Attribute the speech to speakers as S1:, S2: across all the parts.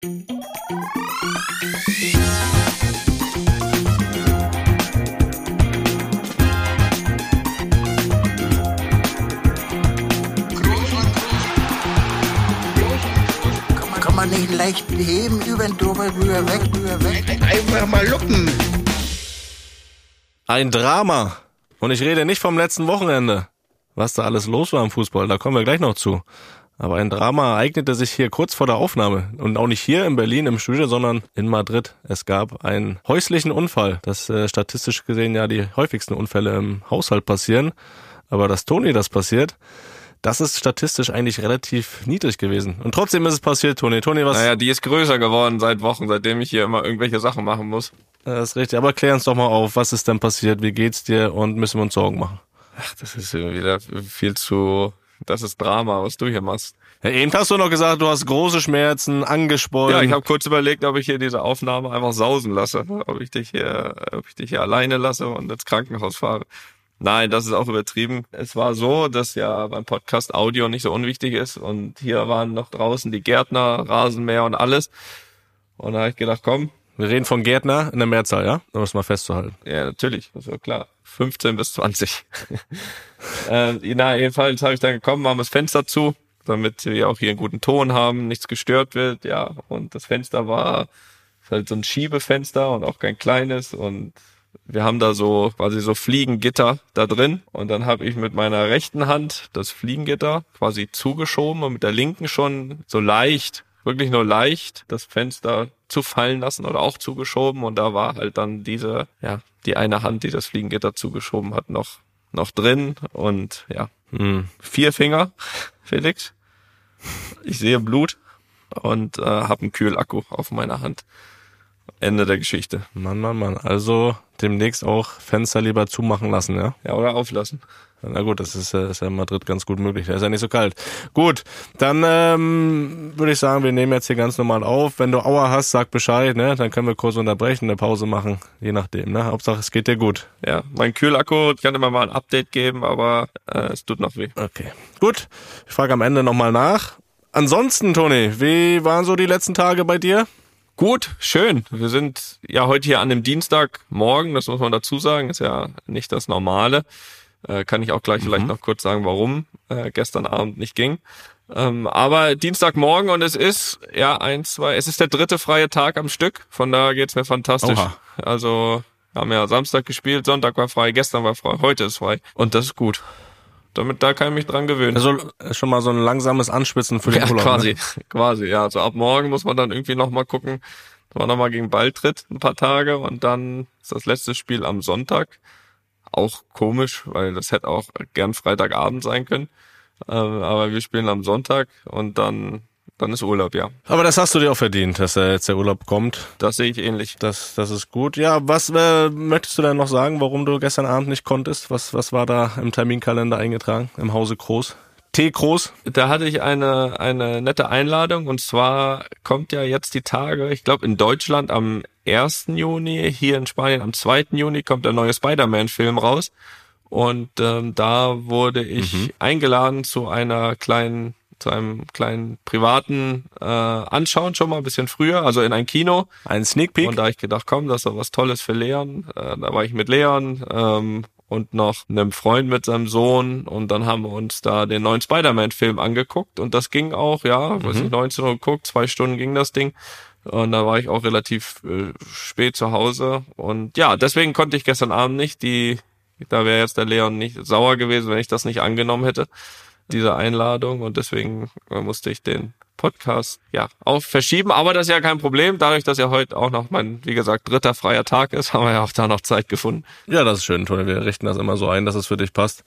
S1: Kann man nicht leicht beheben, über den drüber, rüber, weg, rüber, weg.
S2: Einfach mal luppen.
S3: Ein Drama. Und ich rede nicht vom letzten Wochenende. Was da alles los war im Fußball, da kommen wir gleich noch zu. Aber ein Drama ereignete sich hier kurz vor der Aufnahme. Und auch nicht hier in Berlin im Studio, sondern in Madrid. Es gab einen häuslichen Unfall. Das äh, statistisch gesehen ja die häufigsten Unfälle im Haushalt passieren. Aber dass Toni das passiert, das ist statistisch eigentlich relativ niedrig gewesen. Und trotzdem ist es passiert, Toni. Toni, was?
S4: Naja, die ist größer geworden seit Wochen, seitdem ich hier immer irgendwelche Sachen machen muss.
S3: Das ist richtig. Aber klär uns doch mal auf, was ist denn passiert? Wie geht's dir? Und müssen wir uns Sorgen machen?
S4: Ach, das ist wieder viel zu, das ist Drama, was du hier machst.
S3: Ja, eben hast du noch gesagt, du hast große Schmerzen, angespornt.
S4: Ja, ich habe kurz überlegt, ob ich hier diese Aufnahme einfach sausen lasse, ob ich dich hier, ob ich dich hier alleine lasse und ins Krankenhaus fahre. Nein, das ist auch übertrieben. Es war so, dass ja beim Podcast Audio nicht so unwichtig ist und hier waren noch draußen die Gärtner, Rasenmäher und alles. Und da habe ich gedacht, komm.
S3: Wir reden von Gärtner in der Mehrzahl, ja? Um es mal festzuhalten.
S4: Ja, natürlich, das war klar. 15 bis 20. äh, na, jedenfalls habe ich dann gekommen, machen das Fenster zu, damit wir auch hier einen guten Ton haben, nichts gestört wird, ja. Und das Fenster war halt so ein Schiebefenster und auch kein kleines und wir haben da so quasi so Fliegengitter da drin und dann habe ich mit meiner rechten Hand das Fliegengitter quasi zugeschoben und mit der linken schon so leicht, wirklich nur leicht das Fenster zu fallen lassen oder auch zugeschoben und da war halt dann diese, ja, die eine Hand, die das Fliegengitter zugeschoben hat, noch noch drin und ja, hm. vier Finger, Felix. Ich sehe Blut und äh, habe einen Kühlakku auf meiner Hand. Ende der Geschichte.
S3: Mann, Mann, Mann. Also demnächst auch Fenster lieber zumachen lassen, ja?
S4: Ja, oder auflassen.
S3: Na gut, das ist, ist ja in Madrid ganz gut möglich. Da ist ja nicht so kalt. Gut, dann ähm, würde ich sagen, wir nehmen jetzt hier ganz normal auf. Wenn du Aua hast, sag Bescheid, ne? Dann können wir kurz unterbrechen, eine Pause machen, je nachdem, ne? Hauptsache, es geht dir gut.
S4: Ja, mein Kühlakku, ich kann immer mal ein Update geben, aber äh, es tut noch weh.
S3: Okay, gut. Ich frage am Ende nochmal nach. Ansonsten, Toni, wie waren so die letzten Tage bei dir?
S4: Gut, schön. Wir sind ja heute hier an dem Dienstagmorgen, das muss man dazu sagen, ist ja nicht das Normale. Äh, kann ich auch gleich mhm. vielleicht noch kurz sagen, warum äh, gestern Abend nicht ging. Ähm, aber Dienstagmorgen und es ist, ja, eins, zwei, es ist der dritte freie Tag am Stück. Von da geht's mir fantastisch. Oha. Also, wir haben ja Samstag gespielt, Sonntag war frei, gestern war frei, heute ist frei. Und das ist gut. Damit da kann ich mich dran gewöhnen.
S3: Also schon mal so ein langsames Anspitzen für den
S4: ja,
S3: Urlaub.
S4: Quasi,
S3: ne?
S4: quasi, ja. Also ab morgen muss man dann irgendwie nochmal gucken, dass man nochmal gegen Ball tritt, ein paar Tage und dann ist das letzte Spiel am Sonntag. Auch komisch, weil das hätte auch gern Freitagabend sein können. Ähm, aber wir spielen am Sonntag und dann dann ist Urlaub, ja.
S3: Aber das hast du dir auch verdient, dass er jetzt der Urlaub kommt.
S4: Das sehe ich ähnlich.
S3: Das, das ist gut. Ja, was äh, möchtest du denn noch sagen, warum du gestern Abend nicht konntest? Was, was war da im Terminkalender eingetragen im Hause Groß? T Groß?
S4: Da hatte ich eine, eine nette Einladung und zwar kommt ja jetzt die Tage, ich glaube in Deutschland am 1. Juni, hier in Spanien am 2. Juni kommt der neue Spider-Man-Film raus. Und ähm, da wurde ich mhm. eingeladen zu einer kleinen zu einem kleinen privaten äh, Anschauen schon mal ein bisschen früher, also in ein Kino.
S3: Ein Sneak Peek.
S4: Und da ich gedacht, komm, das ist doch was Tolles für Leon. Äh, da war ich mit Leon ähm, und noch einem Freund mit seinem Sohn und dann haben wir uns da den neuen Spider-Man-Film angeguckt und das ging auch, ja, mhm. weiß nicht, 19 Uhr geguckt, zwei Stunden ging das Ding. Und da war ich auch relativ äh, spät zu Hause. Und ja, deswegen konnte ich gestern Abend nicht. Die, da wäre jetzt der Leon nicht sauer gewesen, wenn ich das nicht angenommen hätte diese Einladung und deswegen musste ich den Podcast ja auch verschieben, aber das ist ja kein Problem. Dadurch, dass ja heute auch noch mein, wie gesagt, dritter freier Tag ist, haben wir ja auch da noch Zeit gefunden.
S3: Ja, das ist schön, Toni. Wir richten das immer so ein, dass es für dich passt.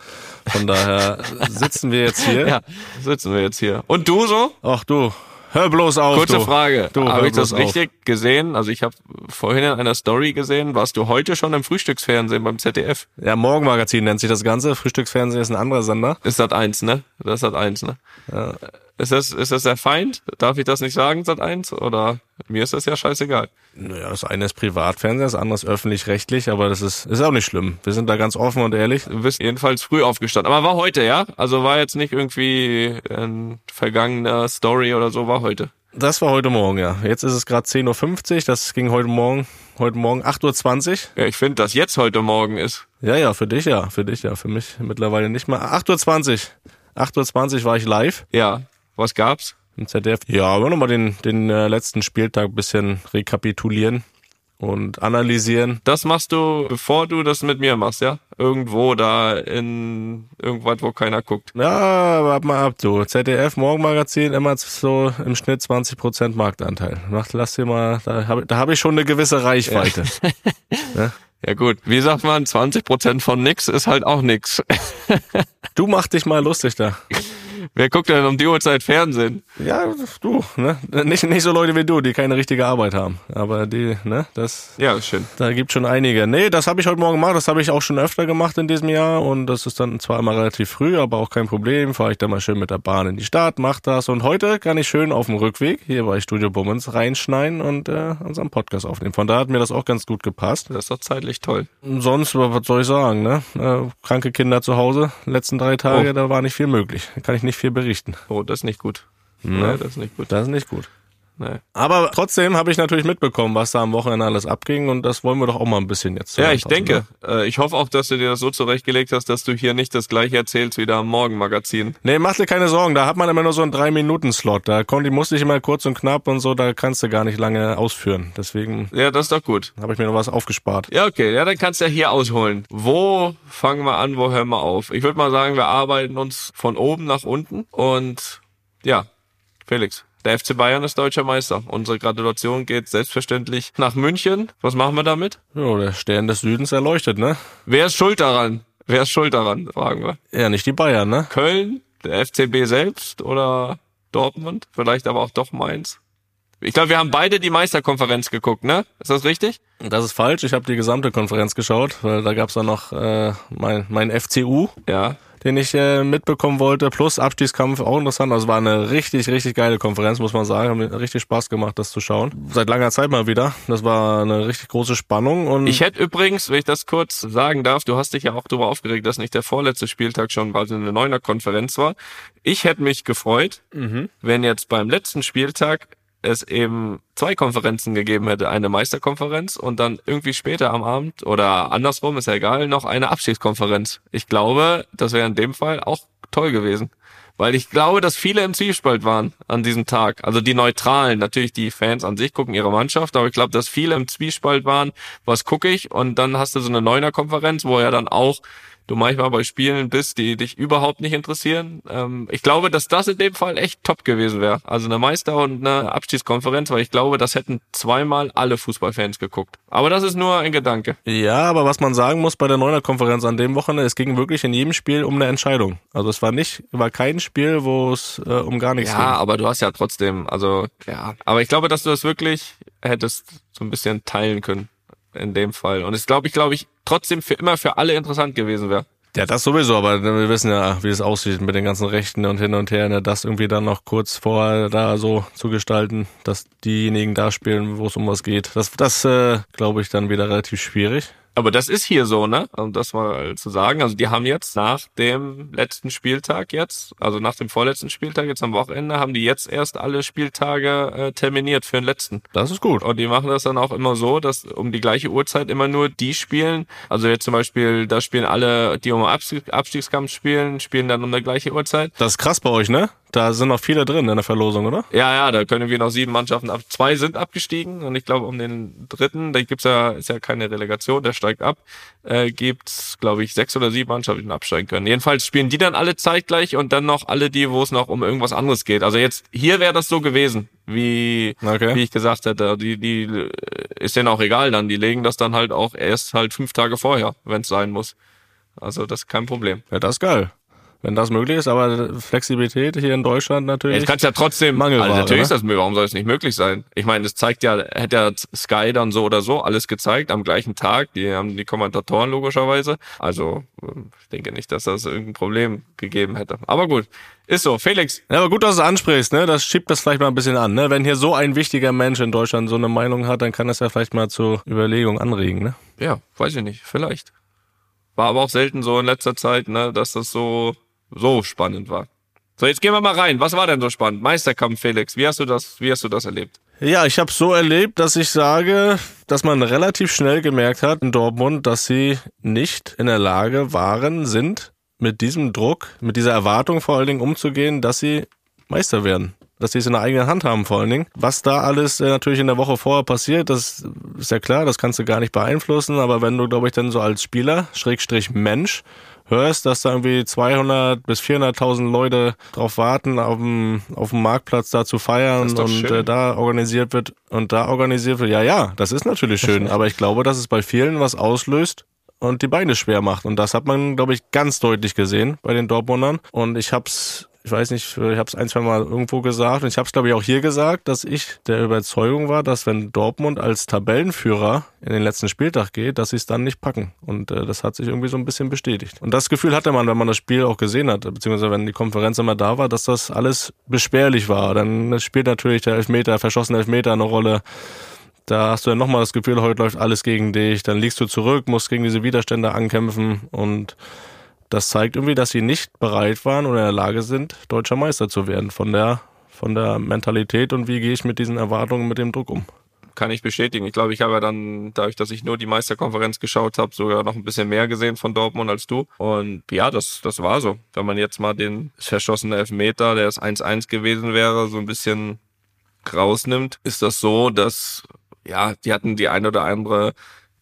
S3: Von daher sitzen wir jetzt hier.
S4: Ja, sitzen wir jetzt hier. Und du so?
S3: Ach du, Hör bloß auf.
S4: Kurze
S3: du.
S4: Frage. Habe ich das richtig auf. gesehen? Also ich habe vorhin in einer Story gesehen, warst du heute schon im Frühstücksfernsehen beim ZDF?
S3: Ja, Morgenmagazin nennt sich das Ganze. Frühstücksfernsehen ist ein anderer Sender.
S4: Ist das eins, ne? Das ist das eins, ne? Ja. Ist das, ist das der Feind? Darf ich das nicht sagen, Sat 1? Oder mir ist das ja scheißegal.
S3: Naja, das eine ist Privatfernsehen, das andere ist öffentlich-rechtlich, aber das ist, ist auch nicht schlimm. Wir sind da ganz offen und ehrlich.
S4: Du bist jedenfalls früh aufgestanden. Aber war heute, ja? Also war jetzt nicht irgendwie ein vergangener Story oder so, war heute.
S3: Das war heute Morgen, ja. Jetzt ist es gerade 10.50 Uhr, das ging heute Morgen, heute Morgen 8.20 Uhr.
S4: Ja, ich finde, dass jetzt heute Morgen ist.
S3: Ja, ja, für dich ja, für dich ja, für mich mittlerweile nicht mehr. 8.20 Uhr. 8.20 Uhr war ich live
S4: Ja, was gab's?
S3: im ZDF. Ja, wollen wir nochmal den, den äh, letzten Spieltag ein bisschen rekapitulieren und analysieren.
S4: Das machst du, bevor du das mit mir machst, ja? Irgendwo da in irgendwas, wo keiner guckt.
S3: Ja, warte mal ab, du. ZDF Morgenmagazin immer so im Schnitt 20% Marktanteil. Mach, lass dir mal, da habe da hab ich schon eine gewisse Reichweite.
S4: Ja gut, wie sagt man, 20% von nix ist halt auch nix.
S3: Du mach dich mal lustig da.
S4: Wer guckt denn um die Uhrzeit Fernsehen?
S3: Ja, du, ne? Nicht, nicht so Leute wie du, die keine richtige Arbeit haben. Aber die, ne, das,
S4: Ja, ist schön.
S3: da gibt schon einige. Nee, das habe ich heute Morgen gemacht, das habe ich auch schon öfter gemacht in diesem Jahr und das ist dann zwar immer relativ früh, aber auch kein Problem. Fahre ich dann mal schön mit der Bahn in die Stadt, mach das und heute kann ich schön auf dem Rückweg hier bei Studio Bummens reinschneiden und äh, unseren Podcast aufnehmen. Von da hat mir das auch ganz gut gepasst.
S4: Das ist doch zeitlich toll.
S3: Und Sonst, was soll ich sagen, ne? Äh, kranke Kinder zu Hause, letzten drei Tage,
S4: Oh.
S3: da war nicht viel möglich. Kann ich nicht viel berichten.
S4: Oh, das ist nicht gut.
S3: Ne?
S4: Nee, das ist nicht gut.
S3: Das ist nicht gut.
S4: Nee.
S3: Aber trotzdem habe ich natürlich mitbekommen, was da am Wochenende alles abging und das wollen wir doch auch mal ein bisschen jetzt
S4: Ja, ich denke. Äh, ich hoffe auch, dass du dir das so zurechtgelegt hast, dass du hier nicht das gleiche erzählst wie da am Morgenmagazin.
S3: Ne? Nee, mach dir keine Sorgen, da hat man immer nur so einen drei minuten slot Da konnte, musste ich immer kurz und knapp und so, da kannst du gar nicht lange ausführen. Deswegen
S4: Ja, das ist doch gut.
S3: habe ich mir noch was aufgespart.
S4: Ja, okay, ja, dann kannst du ja hier ausholen. Wo fangen wir an, wo hören wir auf? Ich würde mal sagen, wir arbeiten uns von oben nach unten und ja, Felix. Der FC Bayern ist deutscher Meister. Unsere Gratulation geht selbstverständlich nach München. Was machen wir damit?
S3: Jo, der Stern des Südens erleuchtet, ne?
S4: Wer ist schuld daran? Wer ist schuld daran, fragen wir.
S3: Ja, nicht die Bayern, ne?
S4: Köln, der FCB selbst oder Dortmund? Vielleicht aber auch doch Mainz. Ich glaube, wir haben beide die Meisterkonferenz geguckt, ne? Ist das richtig?
S3: Das ist falsch, ich habe die gesamte Konferenz geschaut, weil da gab's dann noch äh, mein, mein FCU,
S4: Ja.
S3: Den ich äh, mitbekommen wollte, plus Abstiegskampf, auch interessant. Also war eine richtig, richtig geile Konferenz, muss man sagen. Hat mir richtig Spaß gemacht, das zu schauen. Seit langer Zeit mal wieder. Das war eine richtig große Spannung. Und
S4: Ich hätte übrigens, wenn ich das kurz sagen darf, du hast dich ja auch darüber aufgeregt, dass nicht der vorletzte Spieltag schon quasi eine neuner Konferenz war. Ich hätte mich gefreut, wenn jetzt beim letzten Spieltag es eben zwei Konferenzen gegeben hätte, eine Meisterkonferenz und dann irgendwie später am Abend oder andersrum, ist ja egal, noch eine Abschiedskonferenz. Ich glaube, das wäre in dem Fall auch toll gewesen. Weil ich glaube, dass viele im Zwiespalt waren an diesem Tag. Also die Neutralen, natürlich die Fans an sich gucken ihre Mannschaft, aber ich glaube, dass viele im Zwiespalt waren, was gucke ich? Und dann hast du so eine Neuner-Konferenz, wo ja dann auch du manchmal bei Spielen bist, die dich überhaupt nicht interessieren. Ähm, ich glaube, dass das in dem Fall echt top gewesen wäre. Also eine Meister- und eine Abschiedskonferenz, weil ich glaube, das hätten zweimal alle Fußballfans geguckt. Aber das ist nur ein Gedanke.
S3: Ja, aber was man sagen muss bei der Neuner-Konferenz an dem Wochenende, es ging wirklich in jedem Spiel um eine Entscheidung. Also es war nicht, war kein Spiel, wo es äh, um gar nichts
S4: Ja,
S3: ging.
S4: aber du hast ja trotzdem, also ja. Aber ich glaube, dass du das wirklich hättest so ein bisschen teilen können in dem Fall. Und es glaube ich, glaube ich, trotzdem für immer für alle interessant gewesen wäre.
S3: Ja, das sowieso, aber wir wissen ja, wie es aussieht mit den ganzen Rechten und hin und her, ne, das irgendwie dann noch kurz vorher da so zu gestalten, dass diejenigen da spielen, wo es um was geht. Das, das äh, glaube ich, dann wieder relativ schwierig.
S4: Aber das ist hier so, ne? Um das mal zu sagen. Also die haben jetzt nach dem letzten Spieltag jetzt, also nach dem vorletzten Spieltag jetzt am Wochenende, haben die jetzt erst alle Spieltage äh, terminiert für den letzten.
S3: Das ist gut.
S4: Und die machen das dann auch immer so, dass um die gleiche Uhrzeit immer nur die spielen. Also jetzt zum Beispiel, da spielen alle, die um Abstieg, Abstiegskampf spielen, spielen dann um die gleiche Uhrzeit.
S3: Das ist krass bei euch, ne? Da sind noch viele drin in der Verlosung, oder?
S4: Ja, ja, da können wir noch sieben Mannschaften ab. Zwei sind abgestiegen und ich glaube um den dritten, da gibt's ja, ist ja keine Relegation, der steigt ab, äh, gibt's, glaube ich, sechs oder sieben Mannschaften, die absteigen können. Jedenfalls spielen die dann alle zeitgleich und dann noch alle die, wo es noch um irgendwas anderes geht. Also jetzt, hier wäre das so gewesen, wie,
S3: Okay.
S4: wie ich gesagt hätte. Die, die äh, ist denen auch egal dann. Die legen das dann halt auch erst halt fünf Tage vorher, wenn es sein muss. Also das ist kein Problem.
S3: Ja, das ist geil. Wenn das möglich ist, aber Flexibilität hier in Deutschland natürlich.
S4: Jetzt kannst ja trotzdem,
S3: Mangelware,
S4: also natürlich
S3: ne?
S4: ist das möglich, warum soll es nicht möglich sein? Ich meine, es zeigt ja, hätte ja Sky dann so oder so alles gezeigt am gleichen Tag, die haben die Kommentatoren logischerweise. Also ähm, ich denke nicht, dass das irgendein Problem gegeben hätte. Aber gut, ist so. Felix,
S3: Ja, aber gut, dass du es ansprichst, ne? Das schiebt das vielleicht mal ein bisschen an, ne? Wenn hier so ein wichtiger Mensch in Deutschland so eine Meinung hat, dann kann das ja vielleicht mal zur Überlegung anregen, ne?
S4: ja, weiß ich nicht, vielleicht. War aber auch selten so in letzter Zeit, ne, dass das so, so spannend war. So, jetzt gehen wir mal rein. Was war denn so spannend? Meisterkampf, Felix. Wie hast du das, wie hast du das erlebt?
S3: Ja, ich habe so erlebt, dass ich sage, dass man relativ schnell gemerkt hat in Dortmund, dass sie nicht in der Lage waren, sind, mit diesem Druck, mit dieser Erwartung vor allen Dingen umzugehen, dass sie Meister werden. Dass sie es in der eigenen Hand haben vor allen Dingen. Was da alles äh, natürlich in der Woche vorher passiert, das ist ja klar, das kannst du gar nicht beeinflussen. Aber wenn du, glaube ich, dann so als Spieler, Schrägstrich Mensch, hörst, dass da irgendwie 200 bis 400.000 Leute drauf warten, auf dem, auf dem Marktplatz da zu feiern und äh, da organisiert wird und da organisiert wird. Ja, ja, das ist natürlich schön, aber ich glaube, dass es bei vielen was auslöst und die Beine schwer macht. Und das hat man, glaube ich, ganz deutlich gesehen bei den Dortmundern. Und ich hab's ich weiß nicht, ich habe es ein, zwei Mal irgendwo gesagt und ich habe es, glaube ich, auch hier gesagt, dass ich der Überzeugung war, dass wenn Dortmund als Tabellenführer in den letzten Spieltag geht, dass sie es dann nicht packen. Und äh, das hat sich irgendwie so ein bisschen bestätigt. Und das Gefühl hatte man, wenn man das Spiel auch gesehen hat, beziehungsweise wenn die Konferenz immer da war, dass das alles beschwerlich war. Dann spielt natürlich der Elfmeter, verschossene Elfmeter eine Rolle. Da hast du ja nochmal das Gefühl, heute läuft alles gegen dich. Dann liegst du zurück, musst gegen diese Widerstände ankämpfen und das zeigt irgendwie, dass sie nicht bereit waren oder in der Lage sind, deutscher Meister zu werden. Von der, von der Mentalität und wie gehe ich mit diesen Erwartungen, mit dem Druck um.
S4: Kann ich bestätigen. Ich glaube, ich habe ja dann, dadurch, dass ich nur die Meisterkonferenz geschaut habe, sogar noch ein bisschen mehr gesehen von Dortmund als du. Und ja, das, das war so. Wenn man jetzt mal den verschossenen Elfmeter, der es 1-1 gewesen wäre, so ein bisschen rausnimmt, ist das so, dass ja, die hatten die eine oder andere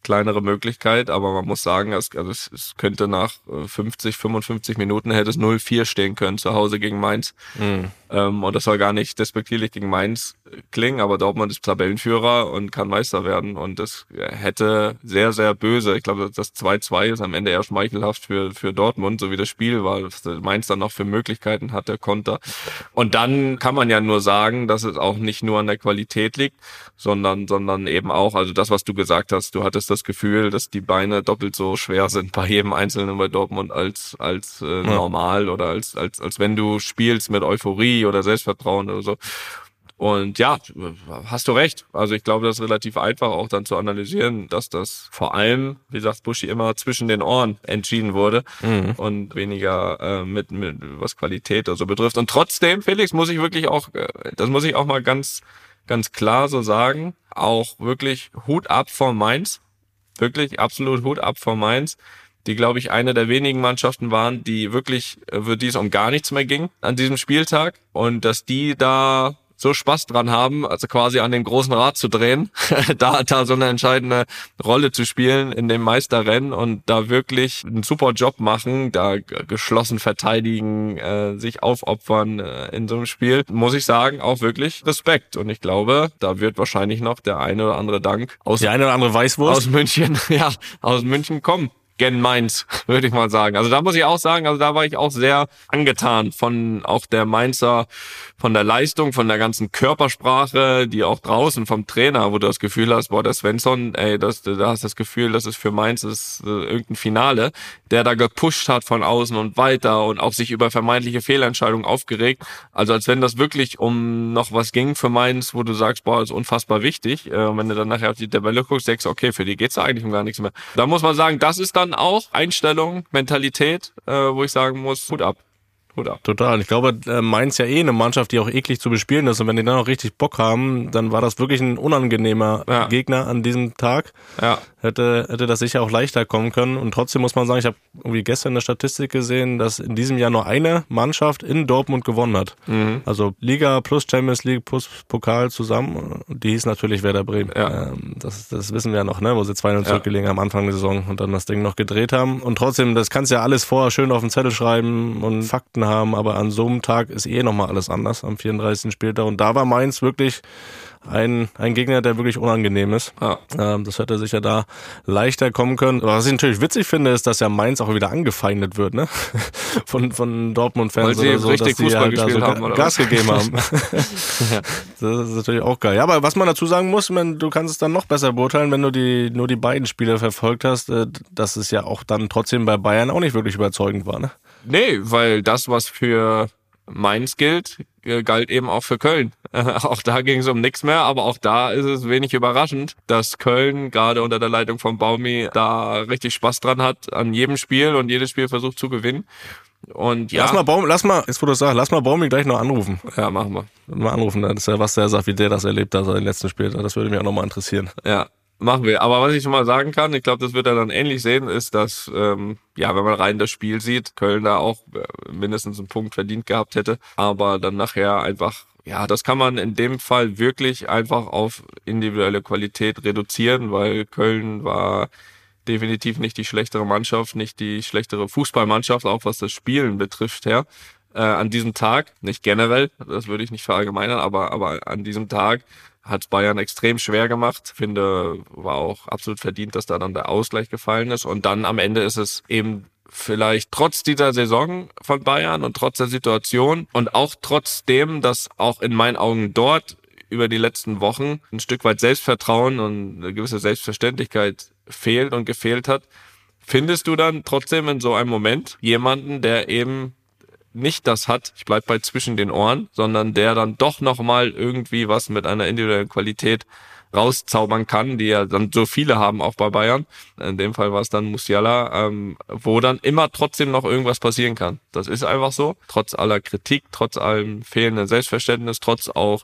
S4: kleinere Möglichkeit, aber man muss sagen, es, also es, es könnte nach 50, äh, 55 Minuten hätte es 0-4 stehen können zu Hause gegen Mainz. Mhm. Ähm, und das soll gar nicht despektierlich gegen Mainz klingen, aber Dortmund ist Tabellenführer und kann Meister werden. Und das hätte sehr, sehr böse. Ich glaube, das 2-2 ist am Ende eher schmeichelhaft für, für Dortmund, so wie das Spiel war, was Mainz dann noch für Möglichkeiten hat, der Konter. Und dann kann man ja nur sagen, dass es auch nicht nur an der Qualität liegt, sondern, sondern eben auch, also das, was du gesagt hast, du hattest das Gefühl, dass die Beine doppelt so schwer sind bei jedem Einzelnen bei Dortmund als, als äh, normal oder als, als, als wenn du spielst mit Euphorie oder Selbstvertrauen oder so. Und ja, hast du recht. Also ich glaube, das ist relativ einfach auch dann zu analysieren, dass das vor allem, wie sagt Buschi, immer zwischen den Ohren entschieden wurde mhm. und weniger äh, mit, mit was Qualität oder so betrifft. Und trotzdem, Felix, muss ich wirklich auch, äh, das muss ich auch mal ganz, ganz klar so sagen, auch wirklich Hut ab vor Mainz. Wirklich absolut Hut ab vor Mainz die, glaube ich, eine der wenigen Mannschaften waren, die wirklich, äh, für die es um gar nichts mehr ging an diesem Spieltag. Und dass die da so Spaß dran haben, also quasi an den großen Rad zu drehen, da, da so eine entscheidende Rolle zu spielen in dem Meisterrennen und da wirklich einen super Job machen, da geschlossen verteidigen, äh, sich aufopfern äh, in so einem Spiel, muss ich sagen, auch wirklich Respekt. Und ich glaube, da wird wahrscheinlich noch der eine oder andere Dank aus,
S3: die eine oder andere Weißwurst
S4: aus München, ja, aus München kommen gen Mainz, würde ich mal sagen. Also da muss ich auch sagen, also da war ich auch sehr angetan von auch der Mainzer, von der Leistung, von der ganzen Körpersprache, die auch draußen vom Trainer, wo du das Gefühl hast, boah, der Svensson, ey, das, da hast das Gefühl, das ist für Mainz ist, äh, irgendein Finale, der da gepusht hat von außen und weiter und auch sich über vermeintliche Fehlentscheidungen aufgeregt. Also als wenn das wirklich um noch was ging für Mainz, wo du sagst, boah, ist unfassbar wichtig. Äh, wenn du dann nachher auf die Tabelle guckst, denkst okay, für die geht's eigentlich um gar nichts mehr. Da muss man sagen, das ist dann dann auch Einstellung, Mentalität, äh, wo ich sagen muss, Hut ab. Ab.
S3: Total. Ich glaube, äh, Mainz ja eh eine Mannschaft, die auch eklig zu bespielen ist. Und wenn die dann auch richtig Bock haben, dann war das wirklich ein unangenehmer ja. Gegner an diesem Tag. Ja hätte, hätte das sicher auch leichter kommen können. Und trotzdem muss man sagen, ich habe irgendwie gestern eine Statistik gesehen, dass in diesem Jahr nur eine Mannschaft in Dortmund gewonnen hat. Mhm. Also Liga plus Champions League plus Pokal zusammen. Die hieß natürlich Werder Bremen. Ja. Ähm, das, das wissen wir ja noch, ne? wo sie 2-0 ja. zurückgelegen haben am Anfang der Saison und dann das Ding noch gedreht haben. Und trotzdem, das kannst du ja alles vorher schön auf den Zettel schreiben und Fakten haben, aber an so einem Tag ist eh nochmal alles anders am 34. Spieltag. Und da war Mainz wirklich ein, ein Gegner, der wirklich unangenehm ist. Ja. Ähm, das hätte sicher da leichter kommen können. Aber was ich natürlich witzig finde, ist, dass ja Mainz auch wieder angefeindet wird, ne? Von, von Dortmund-Fans
S4: oder so, richtig dass Fußball
S3: die halt
S4: da so haben,
S3: Gas gegeben haben. ja. Das ist natürlich auch geil. Ja, aber was man dazu sagen muss, man, du kannst es dann noch besser beurteilen, wenn du die, nur die beiden Spiele verfolgt hast, äh, dass es ja auch dann trotzdem bei Bayern auch nicht wirklich überzeugend war, ne?
S4: Nee, weil das, was für Mainz gilt, äh, galt eben auch für Köln. auch da ging es um nichts mehr, aber auch da ist es wenig überraschend, dass Köln gerade unter der Leitung von Baumi da richtig Spaß dran hat an jedem Spiel und jedes Spiel versucht zu gewinnen. Und ja,
S3: Lass mal Baum, lass mal, jetzt wo du sagst, lass mal Baumi gleich noch anrufen.
S4: ja, machen wir.
S3: Mal anrufen, das ist ja, was der sagt, wie der das erlebt hat, den letzten Spiel. Das würde mich auch nochmal interessieren.
S4: Ja, machen wir. Aber was ich schon mal sagen kann, ich glaube, das wird er dann ähnlich sehen, ist, dass, ähm, ja, wenn man rein das Spiel sieht, Köln da auch äh, mindestens einen Punkt verdient gehabt hätte, aber dann nachher einfach, ja, das kann man in dem Fall wirklich einfach auf individuelle Qualität reduzieren, weil Köln war definitiv nicht die schlechtere Mannschaft, nicht die schlechtere Fußballmannschaft, auch was das Spielen betrifft, her. Äh, an diesem Tag, nicht generell, das würde ich nicht verallgemeinern, aber, aber an diesem Tag hat Bayern extrem schwer gemacht. Finde, war auch absolut verdient, dass da dann der Ausgleich gefallen ist. Und dann am Ende ist es eben vielleicht trotz dieser Saison von Bayern und trotz der Situation und auch trotzdem, dass auch in meinen Augen dort über die letzten Wochen ein Stück weit Selbstvertrauen und eine gewisse Selbstverständlichkeit fehlt und gefehlt hat, findest du dann trotzdem in so einem Moment jemanden, der eben nicht das hat, ich bleib bei zwischen den Ohren, sondern der dann doch nochmal irgendwie was mit einer individuellen Qualität rauszaubern kann, die ja dann so viele haben auch bei Bayern. In dem Fall war es dann Musiala, ähm, wo dann immer trotzdem noch irgendwas passieren kann. Das ist einfach so. Trotz aller Kritik, trotz allem fehlenden Selbstverständnis, trotz auch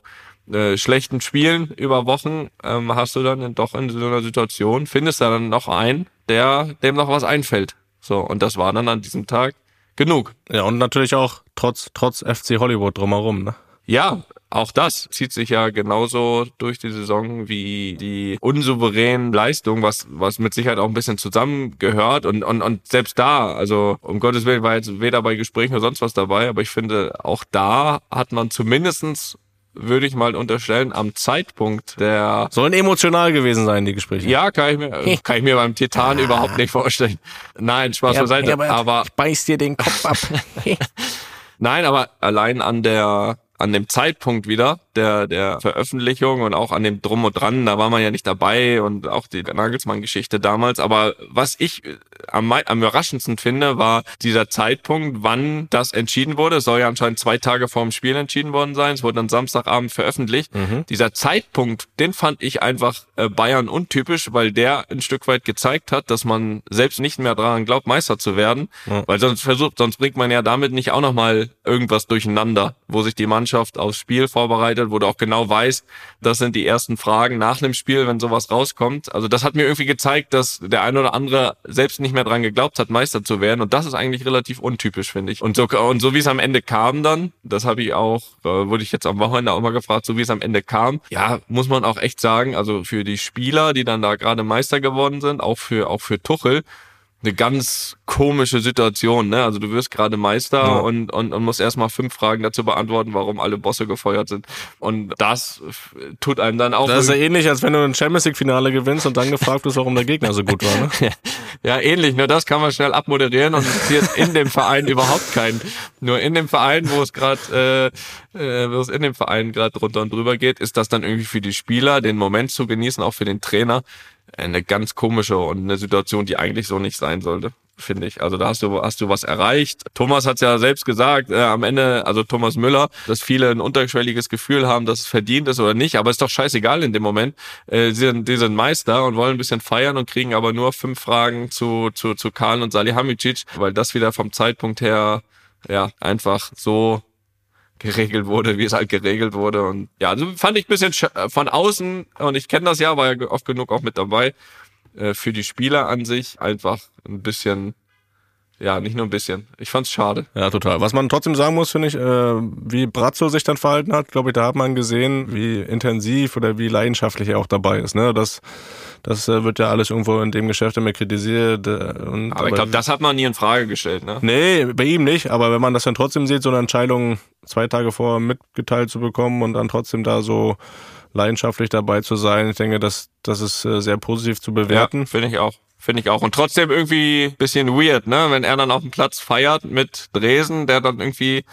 S4: äh, schlechten Spielen über Wochen, ähm, hast du dann doch in so einer Situation, findest du dann noch einen, der dem noch was einfällt. So, und das war dann an diesem Tag genug.
S3: Ja, und natürlich auch trotz, trotz FC Hollywood drumherum, ne?
S4: Ja, auch das zieht sich ja genauso durch die Saison wie die unsouveränen Leistungen, was, was mit Sicherheit auch ein bisschen zusammengehört. Und, und, und selbst da, also um Gottes Willen war jetzt weder bei Gesprächen noch sonst was dabei, aber ich finde, auch da hat man zumindestens würde ich mal unterstellen, am Zeitpunkt der
S3: Sollen emotional gewesen sein, die Gespräche.
S4: ja, kann ich mir, kann ich mir beim Titan überhaupt nicht vorstellen. Nein, Spaß beiseite. aber
S3: ich beiß dir den Kopf ab.
S4: Nein, aber allein an der an dem Zeitpunkt wieder der der Veröffentlichung und auch an dem Drum und Dran, da war man ja nicht dabei und auch die Nagelsmann-Geschichte damals. Aber was ich äh, am, am überraschendsten finde, war dieser Zeitpunkt, wann das entschieden wurde. Es soll ja anscheinend zwei Tage vor dem Spiel entschieden worden sein. Es wurde dann Samstagabend veröffentlicht. Dieser Zeitpunkt, den fand ich einfach äh, Bayern untypisch, weil der ein Stück weit gezeigt hat, dass man selbst nicht mehr daran glaubt, Meister zu werden. Weil sonst versucht, sonst bringt man ja damit nicht auch nochmal irgendwas durcheinander, wo sich die Mannschaft aufs Spiel vorbereitet, wo du auch genau weißt, das sind die ersten Fragen nach dem Spiel, wenn sowas rauskommt. Also das hat mir irgendwie gezeigt, dass der eine oder andere selbst nicht mehr dran geglaubt hat, Meister zu werden. Und das ist eigentlich relativ untypisch, finde ich. Und so, und so wie es am Ende kam dann, das habe ich auch, äh, wurde ich jetzt am Wochenende auch mal gefragt, so wie es am Ende kam, ja, muss man auch echt sagen, also für die Spieler, die dann da gerade Meister geworden sind, auch für, auch für Tuchel, eine ganz komische Situation, ne? Also du wirst gerade Meister
S3: Ja.
S4: und, und, und musst erstmal fünf Fragen dazu beantworten, warum alle Bosse gefeuert sind. Und das tut einem dann auch
S3: Das ist ja ähnlich, als wenn du ein Champions League Finale gewinnst und dann gefragt wirst, warum der Gegner so gut war, ne?
S4: Ja, ähnlich. Nur das kann man schnell abmoderieren und interessiert in dem Verein überhaupt keinen. Nur in dem Verein, wo es gerade, äh, äh, wo es in dem Verein gerade drunter und drüber geht, ist das dann irgendwie für die Spieler, den Moment zu genießen, auch für den Trainer, eine ganz komische und eine Situation, die eigentlich so nicht sein sollte. Finde ich. Also da hast du, hast du was erreicht. Thomas hat ja selbst gesagt, äh, am Ende, also Thomas Müller, dass viele ein unterschwelliges Gefühl haben, dass es verdient ist oder nicht, aber ist doch scheißegal in dem Moment. Äh, sie, sind, die sind Meister und wollen ein bisschen feiern und kriegen aber nur fünf Fragen zu, zu, zu Karl und Salihamidzic, weil das wieder vom Zeitpunkt her ja einfach so geregelt wurde, wie es halt geregelt wurde. Und ja, also fand ich ein bisschen sch- äh, von außen, und ich kenne das ja, war ja oft genug auch mit dabei, äh, für die Spieler an sich einfach ein bisschen, ja, nicht nur ein bisschen. Ich fand's schade.
S3: Ja, total. Was man trotzdem sagen muss, finde ich, äh, wie Brazzo sich dann verhalten hat, glaube ich, da hat man gesehen, wie intensiv oder wie leidenschaftlich er auch dabei ist. Ne? Das, das äh, wird ja alles irgendwo in dem Geschäft immer kritisiert. Äh, und,
S4: Aber ich glaube, das hat man nie in Frage gestellt, ne?
S3: Nee, bei ihm nicht, aber wenn man das dann trotzdem sieht, so eine Entscheidung zwei Tage vorher mitgeteilt zu bekommen und dann trotzdem da so leidenschaftlich dabei zu sein, ich denke, das, das ist äh, sehr positiv zu bewerten.
S4: Ja, finde ich auch. Finde ich auch. Und trotzdem irgendwie bisschen weird, ne? Wenn er dann auf dem Platz feiert mit Dresen, der dann irgendwie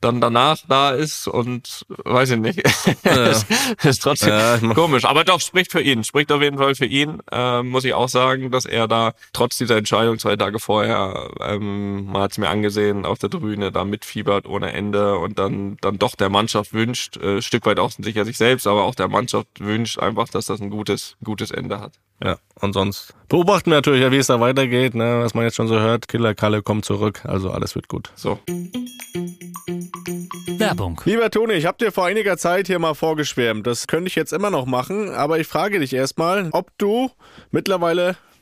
S4: dann danach da ist und weiß ich nicht. ist, ist trotzdem
S3: Ja,
S4: komisch. Aber doch, spricht für ihn. Spricht auf jeden Fall für ihn. Ähm, muss ich auch sagen, dass er da trotz dieser Entscheidung zwei Tage vorher, ähm, man hat es mir angesehen, auf der Tribüne da mitfiebert ohne Ende und dann, dann doch der Mannschaft wünscht, äh, Stück weit auch sicher sich selbst, aber auch der Mannschaft wünscht einfach, dass das ein gutes, gutes Ende hat.
S3: Ja, und sonst beobachten wir natürlich, ja, wie es da weitergeht, ne, was man jetzt schon so hört. Killer Kalle kommt zurück, also alles wird gut.
S4: So.
S2: Werbung.
S3: Lieber Toni, ich habe dir vor einiger Zeit hier mal vorgeschwärmt. Das könnte ich jetzt immer noch machen, aber ich frage dich erstmal, ob du mittlerweile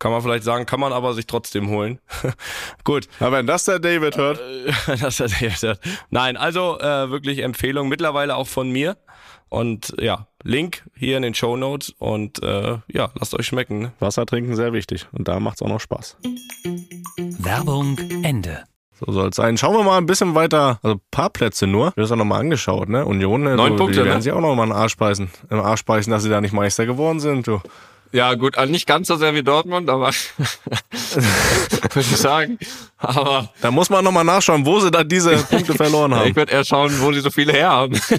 S4: kann man vielleicht sagen, kann man aber sich trotzdem holen. Gut,
S3: Aber wenn das der David hört,
S4: das hat er gesagt. Nein, also äh, wirklich Empfehlung, mittlerweile auch von mir. Und ja, Link hier in den Show Notes und äh, ja, lasst euch schmecken. Ne?
S3: Wasser trinken sehr wichtig und da macht's auch noch Spaß.
S2: Werbung Ende.
S3: So soll es sein. Schauen wir mal ein bisschen weiter. Also ein paar Plätze nur. Wir haben das auch nochmal angeschaut, ne? Union, ne?
S4: Neun
S3: du,
S4: Punkte,
S3: die werden
S4: ne?
S3: sich auch nochmal einen Arsch beißen. Im Arsch beißen, dass sie da nicht Meister geworden sind, du.
S4: Ja, gut, also nicht ganz so sehr wie Dortmund, aber würde ich sagen. Aber
S3: Da muss man nochmal nachschauen, wo sie da diese Punkte verloren
S4: ich
S3: haben.
S4: würde eher schauen, wo sie so viele herhaben.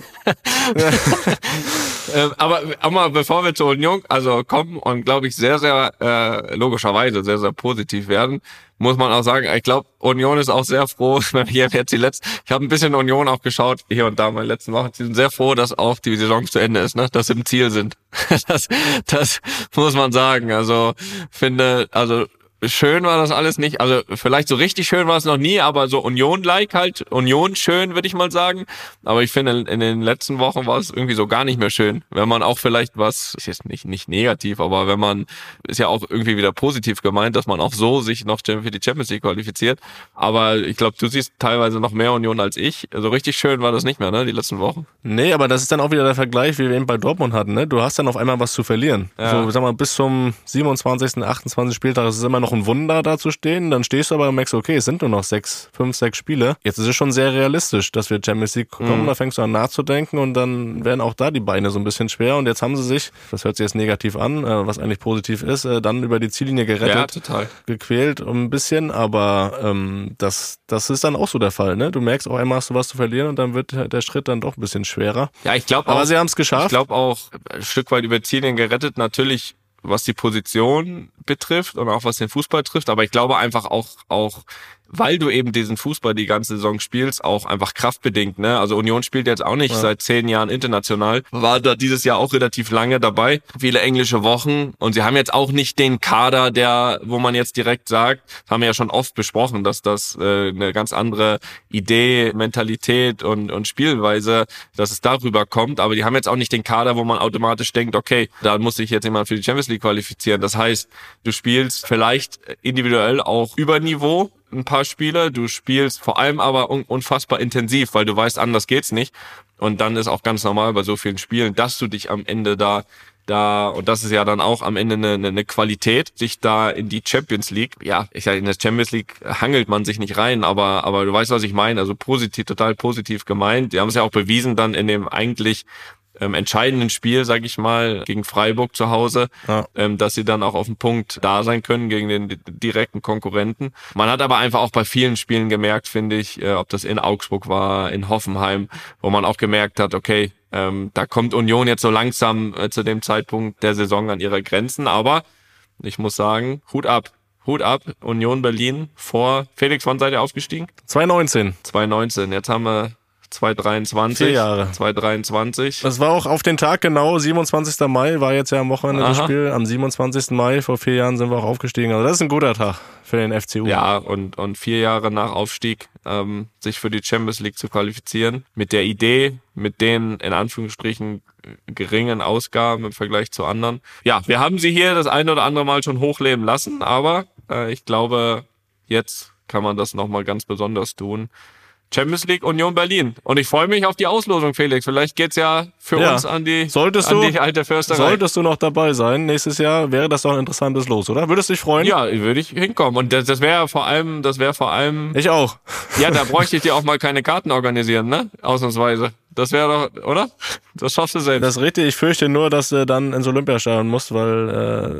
S4: ähm, aber mal, bevor wir zur Union also kommen und glaube ich sehr, sehr äh, logischerweise sehr, sehr positiv werden, muss man auch sagen, ich glaube, Union ist auch sehr froh, wenn wir jetzt die letzten, ich habe ein bisschen Union auch geschaut, hier und da in meinen letzten Wochen, sie sind sehr froh, dass auch die Saison zu Ende ist, ne? dass sie im Ziel sind. das, das muss man sagen. Also finde, also schön war das alles nicht. Also vielleicht so richtig schön war es noch nie, aber so Union-like halt, Union schön, würde ich mal sagen. Aber ich finde, in den letzten Wochen war es irgendwie so gar nicht mehr schön. Wenn man auch vielleicht was, ist jetzt nicht, nicht negativ, aber wenn man, ist ja auch irgendwie wieder positiv gemeint, dass man auch so sich noch für die Champions League qualifiziert. Aber ich glaube, du siehst teilweise noch mehr Union als ich. So also richtig schön war das nicht mehr, ne, die letzten Wochen.
S3: Nee, aber das ist dann auch wieder der Vergleich, wie wir eben bei Dortmund hatten, ne? Du hast dann auf einmal was zu verlieren. Ja. So, sag mal, bis zum 27., 28. Spieltag ist es immer noch ein Wunder, da zu stehen. Dann stehst du aber und merkst, okay, es sind nur noch sechs, fünf, sechs Spiele. Jetzt ist es schon sehr realistisch, dass wir Champions League kommen. Mhm. Da fängst du an nachzudenken und dann werden auch da die Beine so ein bisschen schwer. Und jetzt haben sie sich, das hört sich jetzt negativ an, äh, was eigentlich positiv ist, äh, dann über die Ziellinie gerettet. Ja,
S4: total.
S3: Gequält ein bisschen, aber ähm, das, das ist dann auch so der Fall. Ne? Du merkst auch einmal hast du was zu verlieren und dann wird der Schritt dann doch ein bisschen schwerer.
S4: Ja, ich glaube
S3: Aber sie haben es geschafft. Ich
S4: glaube auch ein Stück weit über Ziellinien gerettet. Natürlich was die Position betrifft und auch was den Fußball trifft. Aber ich glaube einfach auch, auch weil du eben diesen Fußball die ganze Saison spielst, auch einfach kraftbedingt. Ne? Also Union spielt jetzt auch nicht ja. seit zehn Jahren international, war da dieses Jahr auch relativ lange dabei, viele englische Wochen und sie haben jetzt auch nicht den Kader, der, wo man jetzt direkt sagt, haben wir ja schon oft besprochen, dass das äh, eine ganz andere Idee, Mentalität und, und Spielweise, dass es darüber kommt, aber die haben jetzt auch nicht den Kader, wo man automatisch denkt, okay, da muss sich jetzt jemand für die Champions League qualifizieren. Das heißt, du spielst vielleicht individuell auch über Niveau, ein paar Spiele. Du spielst vor allem aber un unfassbar intensiv, weil du weißt, anders geht's nicht. Und dann ist auch ganz normal bei so vielen Spielen, dass du dich am Ende da da, und das ist ja dann auch am Ende eine, eine Qualität, sich da in die Champions League, ja, ich sag, in der Champions League hangelt man sich nicht rein, aber, aber du weißt, was ich meine, also positiv, total positiv gemeint. Die haben es ja auch bewiesen dann in dem eigentlich ähm, entscheidenden Spiel, sage ich mal, gegen Freiburg zu Hause, ja. ähm, dass sie dann auch auf dem Punkt da sein können gegen den direkten Konkurrenten. Man hat aber einfach auch bei vielen Spielen gemerkt, finde ich, äh, ob das in Augsburg war, in Hoffenheim, wo man auch gemerkt hat, okay, ähm, da kommt Union jetzt so langsam äh, zu dem Zeitpunkt der Saison an ihre Grenzen, aber ich muss sagen, Hut ab. Hut ab, Union Berlin vor Felix, wann seid ihr aufgestiegen?
S3: 2019.
S4: 2019. Jetzt haben wir 2023.
S3: Vier Jahre.
S4: 2023.
S3: Das war auch auf den Tag genau, 27. Mai war jetzt ja am Wochenende Aha. das Spiel. Am 27. Mai vor vier Jahren sind wir auch aufgestiegen. Also das ist ein guter Tag für den FCU.
S4: Ja, und, und vier Jahre nach Aufstieg ähm, sich für die Champions League zu qualifizieren. Mit der Idee, mit den in Anführungsstrichen geringen Ausgaben im Vergleich zu anderen. Ja, wir haben sie hier das eine oder andere Mal schon hochleben lassen, aber äh, ich glaube, jetzt kann man das nochmal ganz besonders tun. Champions League Union Berlin. Und ich freue mich auf die Auslosung, Felix. Vielleicht geht's ja für ja. uns an die,
S3: solltest
S4: an
S3: du,
S4: die alte Försterei.
S3: Solltest du noch dabei sein nächstes Jahr, wäre das doch ein interessantes Los, oder? Würdest du dich freuen?
S4: Ja, würde ich hinkommen. Und das, das wäre vor allem, das wäre vor allem.
S3: Ich auch.
S4: Ja, da bräuchte ich dir auch mal keine Karten organisieren, ne? Ausnahmsweise. Das wäre doch, oder? Das schaffst du selbst.
S3: Das ist richtig. Ich fürchte nur, dass du dann ins Olympiastadion musst, weil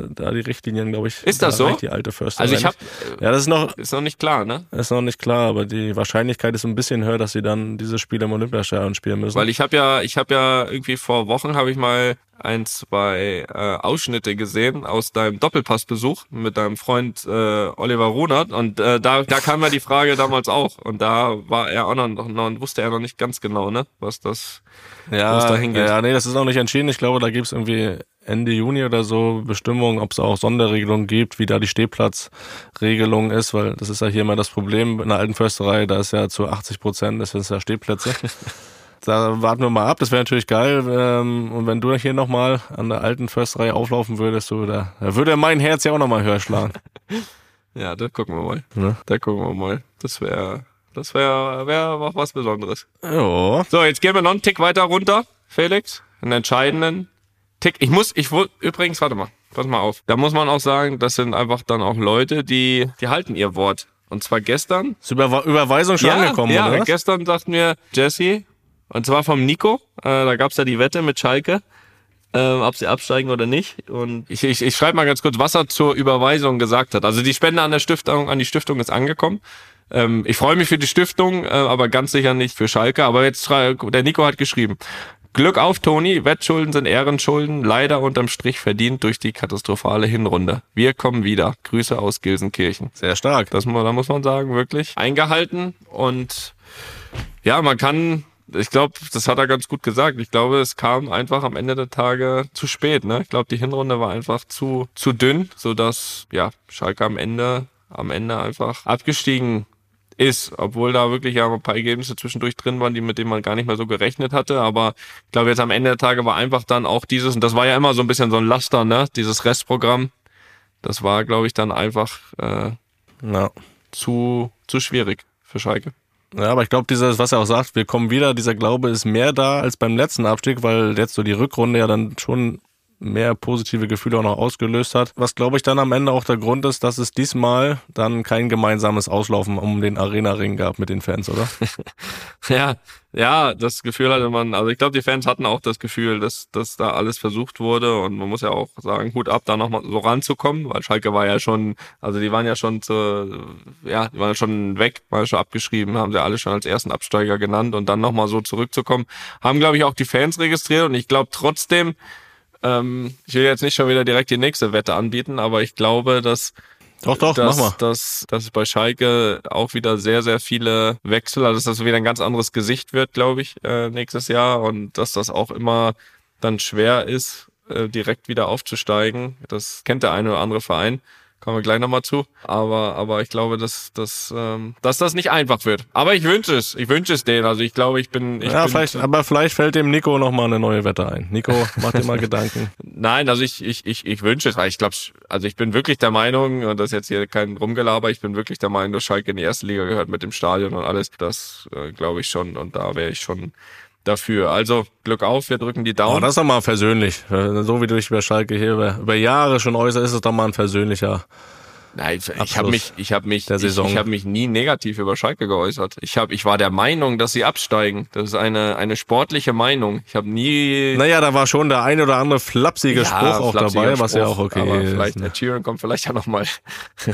S3: äh, da die Richtlinien, glaube ich,
S4: ist das so?
S3: Die alte Förster.
S4: Also ich habe,
S3: ja, das ist noch,
S4: ist noch nicht klar, ne?
S3: Ist noch nicht klar, aber die Wahrscheinlichkeit ist ein bisschen höher, dass sie dann diese Spiele im Olympiastadion spielen müssen.
S4: Weil ich habe ja, ich habe ja irgendwie vor Wochen habe ich mal ein, zwei äh, Ausschnitte gesehen aus deinem Doppelpassbesuch mit deinem Freund äh, Oliver Runert und äh, da, da kam ja die Frage damals auch und da war er auch noch, noch wusste er noch nicht ganz genau, ne, was das
S3: ja, was da hingeht. Ja, nee, das ist noch nicht entschieden. Ich glaube, da gibt's irgendwie Ende Juni oder so Bestimmungen, ob es auch Sonderregelungen gibt, wie da die Stehplatzregelung ist, weil das ist ja hier immer das Problem in der alten Försterei, da ist ja zu 80 Prozent, das sind ja Stehplätze. da warten wir mal ab. Das wäre natürlich geil. Ähm, und wenn du hier nochmal an der alten Försterei auflaufen würdest, so, da, da würde mein Herz ja auch nochmal höher schlagen.
S4: ja, da gucken wir mal. Ne? Da gucken wir mal. Das wäre das wäre wär auch was Besonderes.
S3: Ja.
S4: So, jetzt gehen wir noch einen Tick weiter runter, Felix. Einen entscheidenden Tick. Ich muss, ich übrigens, warte mal, pass mal auf. Da muss man auch sagen, das sind einfach dann auch Leute, die, die halten ihr Wort. Und zwar gestern.
S3: Ist Über Überweisung schon
S4: ja,
S3: angekommen,
S4: ja,
S3: oder?
S4: Ja, gestern sagt mir Jesse, und zwar vom Nico, äh, da gab's ja die Wette mit Schalke, äh, ob sie absteigen oder nicht. Und ich, ich, ich schreibe mal ganz kurz, was er zur Überweisung gesagt hat. Also die Spende an der Stiftung, an die Stiftung ist angekommen. Ähm, ich freue mich für die Stiftung, äh, aber ganz sicher nicht für Schalke. Aber jetzt, der Nico hat geschrieben, Glück auf, Toni. Wettschulden sind Ehrenschulden. Leider unterm Strich verdient durch die katastrophale Hinrunde. Wir kommen wieder. Grüße aus Gelsenkirchen.
S3: Sehr stark.
S4: Das, da muss man sagen, wirklich eingehalten. Und ja, man kann ich glaube, das hat er ganz gut gesagt. Ich glaube, es kam einfach am Ende der Tage zu spät. Ne? Ich glaube, die Hinrunde war einfach zu zu dünn, so dass ja Schalke am Ende am Ende einfach abgestiegen ist, obwohl da wirklich ja ein paar Ergebnisse zwischendurch drin waren, die mit denen man gar nicht mehr so gerechnet hatte. Aber ich glaube, jetzt am Ende der Tage war einfach dann auch dieses, und das war ja immer so ein bisschen so ein Laster, ne? Dieses Restprogramm. Das war, glaube ich, dann einfach äh,
S3: Ja.
S4: zu, zu schwierig für Schalke.
S3: Ja, aber ich glaube, dieses, was er auch sagt, wir kommen wieder, dieser Glaube ist mehr da als beim letzten Abstieg, weil jetzt so die Rückrunde ja dann schon mehr positive Gefühle auch noch ausgelöst hat. Was glaube ich dann am Ende auch der Grund ist, dass es diesmal dann kein gemeinsames Auslaufen um den Arena-Ring gab mit den Fans, oder?
S4: Ja, ja, das Gefühl hatte man, also ich glaube, die Fans hatten auch das Gefühl, dass, dass da alles versucht wurde und man muss ja auch sagen, Hut ab, da nochmal so ranzukommen, weil Schalke war ja schon, also die waren ja schon zu, ja, die waren schon weg, waren schon abgeschrieben, haben sie alle schon als ersten Absteiger genannt und dann nochmal so zurückzukommen, haben glaube ich auch die Fans registriert und ich glaube trotzdem, ähm, ich will jetzt nicht schon wieder direkt die nächste Wette anbieten, aber ich glaube, dass
S3: Doch, doch,
S4: dass,
S3: mach mal.
S4: Dass, dass bei Schalke auch wieder sehr, sehr viele Wechsel, also dass das wieder ein ganz anderes Gesicht wird, glaube ich, äh, nächstes Jahr und dass das auch immer dann schwer ist, äh, direkt wieder aufzusteigen. Das kennt der eine oder andere Verein. Kommen wir gleich nochmal zu. Aber, aber ich glaube, dass, dass, ähm, dass das nicht einfach wird. Aber ich wünsche es. Ich wünsche es denen. Also ich glaube, ich bin. Ich
S3: ja,
S4: bin,
S3: vielleicht, aber vielleicht fällt dem Nico noch mal eine neue Wette ein. Nico, mach dir mal Gedanken.
S4: Nein, also ich, ich, ich, ich wünsche es, ich glaube, also ich bin wirklich der Meinung, und das ist jetzt hier kein Rumgelaber, ich bin wirklich der Meinung, dass Schalke in die erste Liga gehört mit dem Stadion und alles. Das äh, glaube ich schon und da wäre ich schon dafür. Also Glück auf, wir drücken die
S3: Oh,
S4: Daumen.
S3: das ist doch mal persönlich. Äh, So wie du dich über Schalke hier über, über Jahre schon äußerst, ist es doch mal ein persönlicher.
S4: Nein, ich habe mich, ich habe mich,
S3: der
S4: ich, ich habe mich nie negativ über Schalke geäußert. Ich habe, ich war der Meinung, dass sie absteigen. Das ist eine eine sportliche Meinung. Ich habe nie
S3: Naja, da war schon der ein oder andere flapsige Spruch auch dabei, was ja
S4: Spruch,
S3: auch okay
S4: aber
S3: ist.
S4: Vielleicht
S3: ne?
S4: Ed Sheeran kommt vielleicht ja nochmal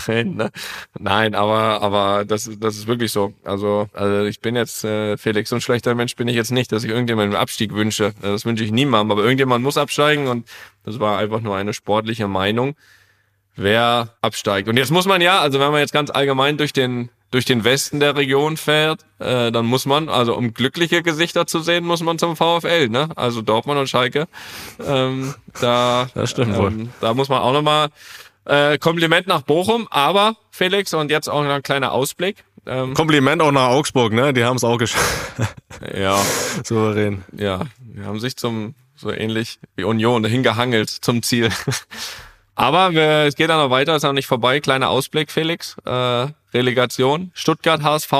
S4: hin. Ne? Nein, aber aber das das ist wirklich so. Also also ich bin jetzt äh, Felix so ein schlechter Mensch bin ich jetzt nicht, dass ich irgendjemandem einen Abstieg wünsche. Das wünsche ich niemandem. Aber irgendjemand muss absteigen und das war einfach nur eine sportliche Meinung, wer absteigt. Und jetzt muss man ja, also wenn man jetzt ganz allgemein durch den durch den Westen der Region fährt, äh, dann muss man, also um glückliche Gesichter zu sehen, muss man zum VfL, ne? Also Dortmund und Schalke. Ähm, da,
S3: Das stimmt wohl.
S4: ähm, da muss man auch nochmal äh, Kompliment nach Bochum, aber Felix und jetzt auch noch ein kleiner Ausblick. Ähm,
S3: Kompliment auch nach Augsburg, ne? Die haben es auch geschafft.
S4: ja,
S3: Souverän.
S4: ja, wir haben sich zum so ähnlich wie Union hingehangelt zum Ziel. Aber wir, es geht dann noch weiter, ist noch nicht vorbei. Kleiner Ausblick, Felix. Äh, Relegation. Stuttgart HSV.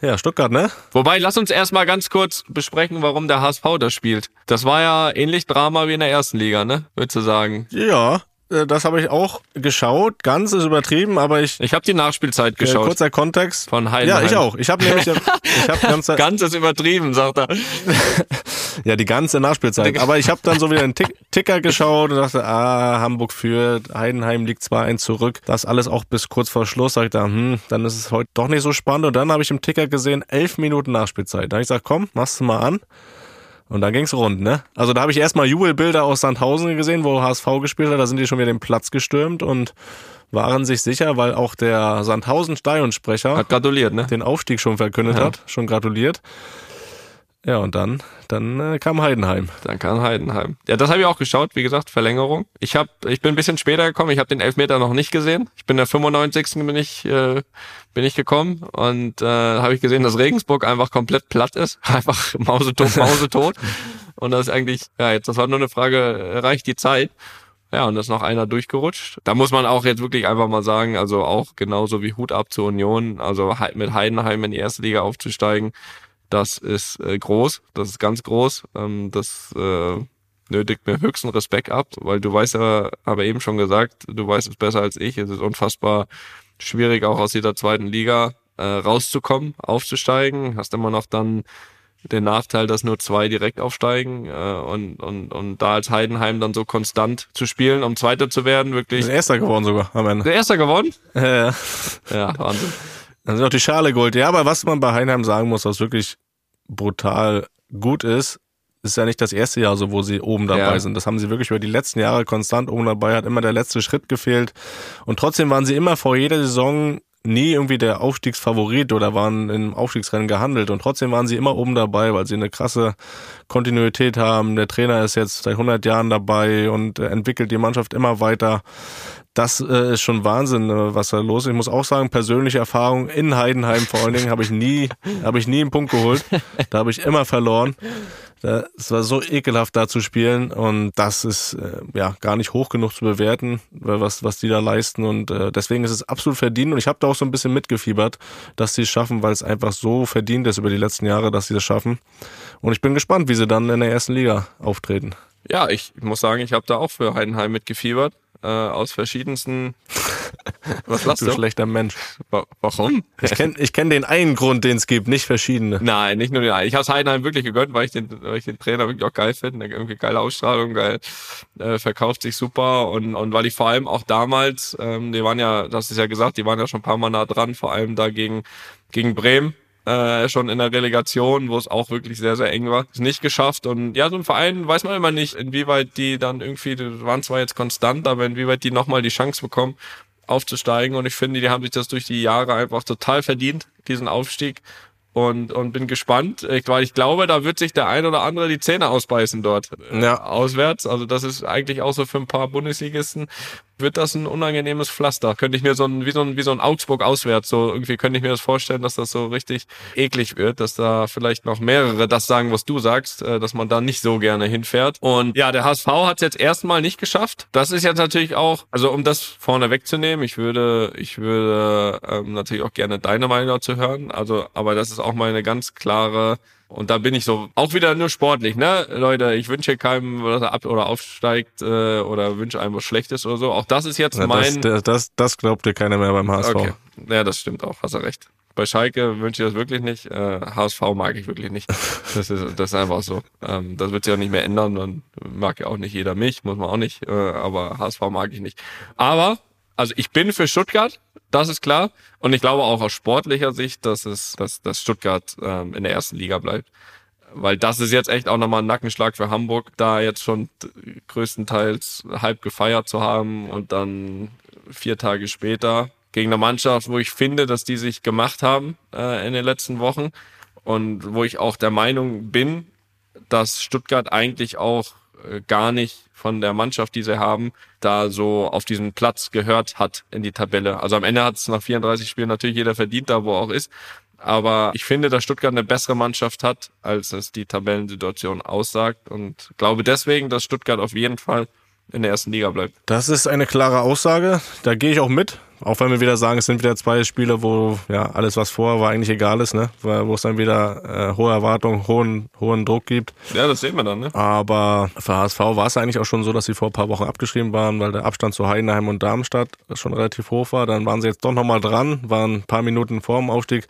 S3: Ja, Stuttgart, ne?
S4: Wobei, lass uns erstmal ganz kurz besprechen, warum der HSV das spielt. Das war ja ähnlich Drama wie in der ersten Liga, ne? Würdest du sagen?
S3: Ja, äh, das habe ich auch geschaut. Ganz ist übertrieben, aber ich.
S4: Ich habe die Nachspielzeit
S3: Äh,
S4: geschaut.
S3: kurzer Kontext.
S4: Von Heidenheim.
S3: Ja, ich auch. Ich habe nämlich, ich habe ganz,
S4: Ganz ist übertrieben, sagt er.
S3: ja die ganze Nachspielzeit. Aber ich habe dann so wieder einen Tick, Ticker geschaut und dachte, ah, Hamburg führt, Heidenheim liegt 2-1 zurück. Das alles auch bis kurz vor Schluss. Sag ich da, hm, dann ist es heute doch nicht so spannend. Und dann habe ich im Ticker gesehen, elf Minuten Nachspielzeit. Da habe ich gesagt, komm, machst du mal an. Und dann ging's rund, ne? Also da habe ich erstmal Jubelbilder aus Sandhausen gesehen, wo HSV gespielt hat. Da sind die schon wieder den Platz gestürmt und waren sich sicher, weil auch der Sandhausen Stadionsprecher
S4: Hat gratuliert, ne?
S3: den Aufstieg schon verkündet
S4: Ja.
S3: hat, schon gratuliert. Ja, und dann, dann äh, kam Heidenheim.
S4: Dann kann Heidenheim. Ja, das habe ich auch geschaut, wie gesagt, Verlängerung. Ich hab, ich bin ein bisschen später gekommen, ich habe den Elfmeter noch nicht gesehen. Ich bin der 95. bin ich, äh, bin ich gekommen und äh, habe ich gesehen, dass Regensburg einfach komplett platt ist. Einfach mausetot, mausetot. und das ist eigentlich, ja, jetzt, das war nur eine Frage, äh, reicht die Zeit? Ja, und da ist noch einer durchgerutscht. Da muss man auch jetzt wirklich einfach mal sagen, also auch genauso wie Hut ab zur Union, also mit Heidenheim in die erste Liga aufzusteigen, das ist äh, groß, das ist ganz groß. Ähm, das äh, nötigt mir höchsten Respekt ab, weil du weißt ja, habe eben schon gesagt, du weißt es besser als ich. Es ist unfassbar schwierig, auch aus dieser zweiten Liga äh, rauszukommen, aufzusteigen. Hast immer noch dann den Nachteil, dass nur zwei direkt aufsteigen äh, und, und, und da als Heidenheim dann so konstant zu spielen, um Zweiter zu werden, wirklich.
S3: Ist Erster geworden sogar am Ende.
S4: Der Erster geworden?
S3: Äh,
S4: Ja, Wahnsinn.
S3: Dann sind auch die Schale geholt. Ja, aber was man bei Heidenheim sagen muss, was wirklich brutal gut ist, ist ja nicht das erste Jahr so, wo sie oben dabei
S4: Ja.
S3: sind. Das haben sie wirklich über die letzten Jahre konstant oben dabei, hat immer der letzte Schritt gefehlt. Und trotzdem waren sie immer vor jeder Saison nie irgendwie der Aufstiegsfavorit oder waren im Aufstiegsrennen gehandelt und trotzdem waren sie immer oben dabei, weil sie eine krasse Kontinuität haben. Der Trainer ist jetzt seit 100 Jahren dabei und entwickelt die Mannschaft immer weiter. Das äh, ist schon Wahnsinn, äh, was da los ist. Ich muss auch sagen, persönliche Erfahrung in Heidenheim vor allen Dingen habe ich nie, habe ich nie einen Punkt geholt. Da habe ich immer verloren. Es war so ekelhaft da zu spielen und das ist äh, ja gar nicht hoch genug zu bewerten, was was die da leisten und äh, deswegen ist es absolut verdient und ich habe da auch so ein bisschen mitgefiebert, dass sie es schaffen, weil es einfach so verdient ist über die letzten Jahre, dass sie das schaffen und ich bin gespannt, wie sie dann in der ersten Liga auftreten.
S4: Ja, ich muss sagen, ich habe da auch für Heidenheim mitgefiebert äh, aus verschiedensten.
S3: Was lachst du? Du schlechter Mensch.
S4: Warum?
S3: Ich kenne ich kenn den einen Grund, den es gibt, nicht verschiedene.
S4: Nein, nicht nur den einen. Ich habe Heidenheim wirklich gegönnt, weil ich den, weil ich den Trainer wirklich auch geil finde. Irgendwie geile Ausstrahlung, geil, äh, verkauft sich super und und weil ich vor allem auch damals, ähm, die waren ja, das ist ja gesagt, die waren ja schon ein paar Mal nah dran, vor allem da gegen gegen Bremen äh, schon in der Relegation, wo es auch wirklich sehr, sehr eng war. Ist nicht geschafft. Und ja, so ein Verein weiß man immer nicht, inwieweit die dann irgendwie, die waren zwar jetzt konstant, aber inwieweit die nochmal die Chance bekommen, aufzusteigen. Und ich finde, die haben sich das durch die Jahre einfach total verdient, diesen Aufstieg. Und, und bin gespannt, ich, weil ich glaube, da wird sich der ein oder andere die Zähne ausbeißen dort äh, ja. auswärts. Also das ist eigentlich auch so für ein paar Bundesligisten wird das ein unangenehmes Pflaster. Könnte ich mir so ein, wie so ein, wie so ein Augsburg auswärts, so irgendwie könnte ich mir das vorstellen, dass das so richtig eklig wird, dass da vielleicht noch mehrere das sagen, was du sagst, äh, dass man da nicht so gerne hinfährt. Und ja, der HSV hat es jetzt erstmal nicht geschafft. Das ist jetzt natürlich auch, also um das vorne wegzunehmen, ich würde, ich würde ähm, natürlich auch gerne deine Meinung dazu hören. Also, aber das ist auch meine ganz klare und da bin ich so auch wieder nur sportlich, ne? Leute, ich wünsche keinem, dass er ab oder aufsteigt äh, oder wünsche einem was Schlechtes oder so. Auch das ist jetzt
S3: ja,
S4: mein.
S3: Das, das, das glaubt dir keiner mehr beim HSV. Okay.
S4: Ja, das stimmt auch, hast du recht. Bei Schalke wünsche ich das wirklich nicht. Äh, HSV mag ich wirklich nicht. Das ist, das ist einfach so. Ähm, das wird sich auch nicht mehr ändern. Dann mag ja auch nicht jeder mich, muss man auch nicht. Äh, aber HSV mag ich nicht. Aber also ich bin für Stuttgart, das ist klar. Und ich glaube auch aus sportlicher Sicht, dass es, dass, dass Stuttgart ähm, in der ersten Liga bleibt. Weil das ist jetzt echt auch nochmal ein Nackenschlag für Hamburg, da jetzt schon größtenteils halb gefeiert zu haben und dann vier Tage später gegen eine Mannschaft, wo ich finde, dass die sich gemacht haben äh, in den letzten Wochen und wo ich auch der Meinung bin, dass Stuttgart eigentlich auch äh, gar nicht von der Mannschaft, die sie haben, da so auf diesen Platz gehört hat in die Tabelle. Also am Ende hat es nach 34 Spielen natürlich jeder verdient, da wo er auch ist. Aber ich finde, dass Stuttgart eine bessere Mannschaft hat, als es die Tabellensituation aussagt. Und glaube deswegen, dass Stuttgart auf jeden Fall in der ersten Liga bleibt.
S3: Das ist eine klare Aussage. Da gehe ich auch mit. Auch wenn wir wieder sagen, es sind wieder zwei Spiele, wo ja alles, was vorher war, eigentlich egal ist, ne? Wo es dann wieder äh, hohe Erwartungen, hohen, hohen Druck gibt.
S4: Ja, das sehen wir dann, ne?
S3: Aber für HSV war es eigentlich auch schon so, dass sie vor ein paar Wochen abgeschrieben waren, weil der Abstand zu Heidenheim und Darmstadt schon relativ hoch war. Dann waren sie jetzt doch nochmal dran, waren ein paar Minuten vor dem Aufstieg.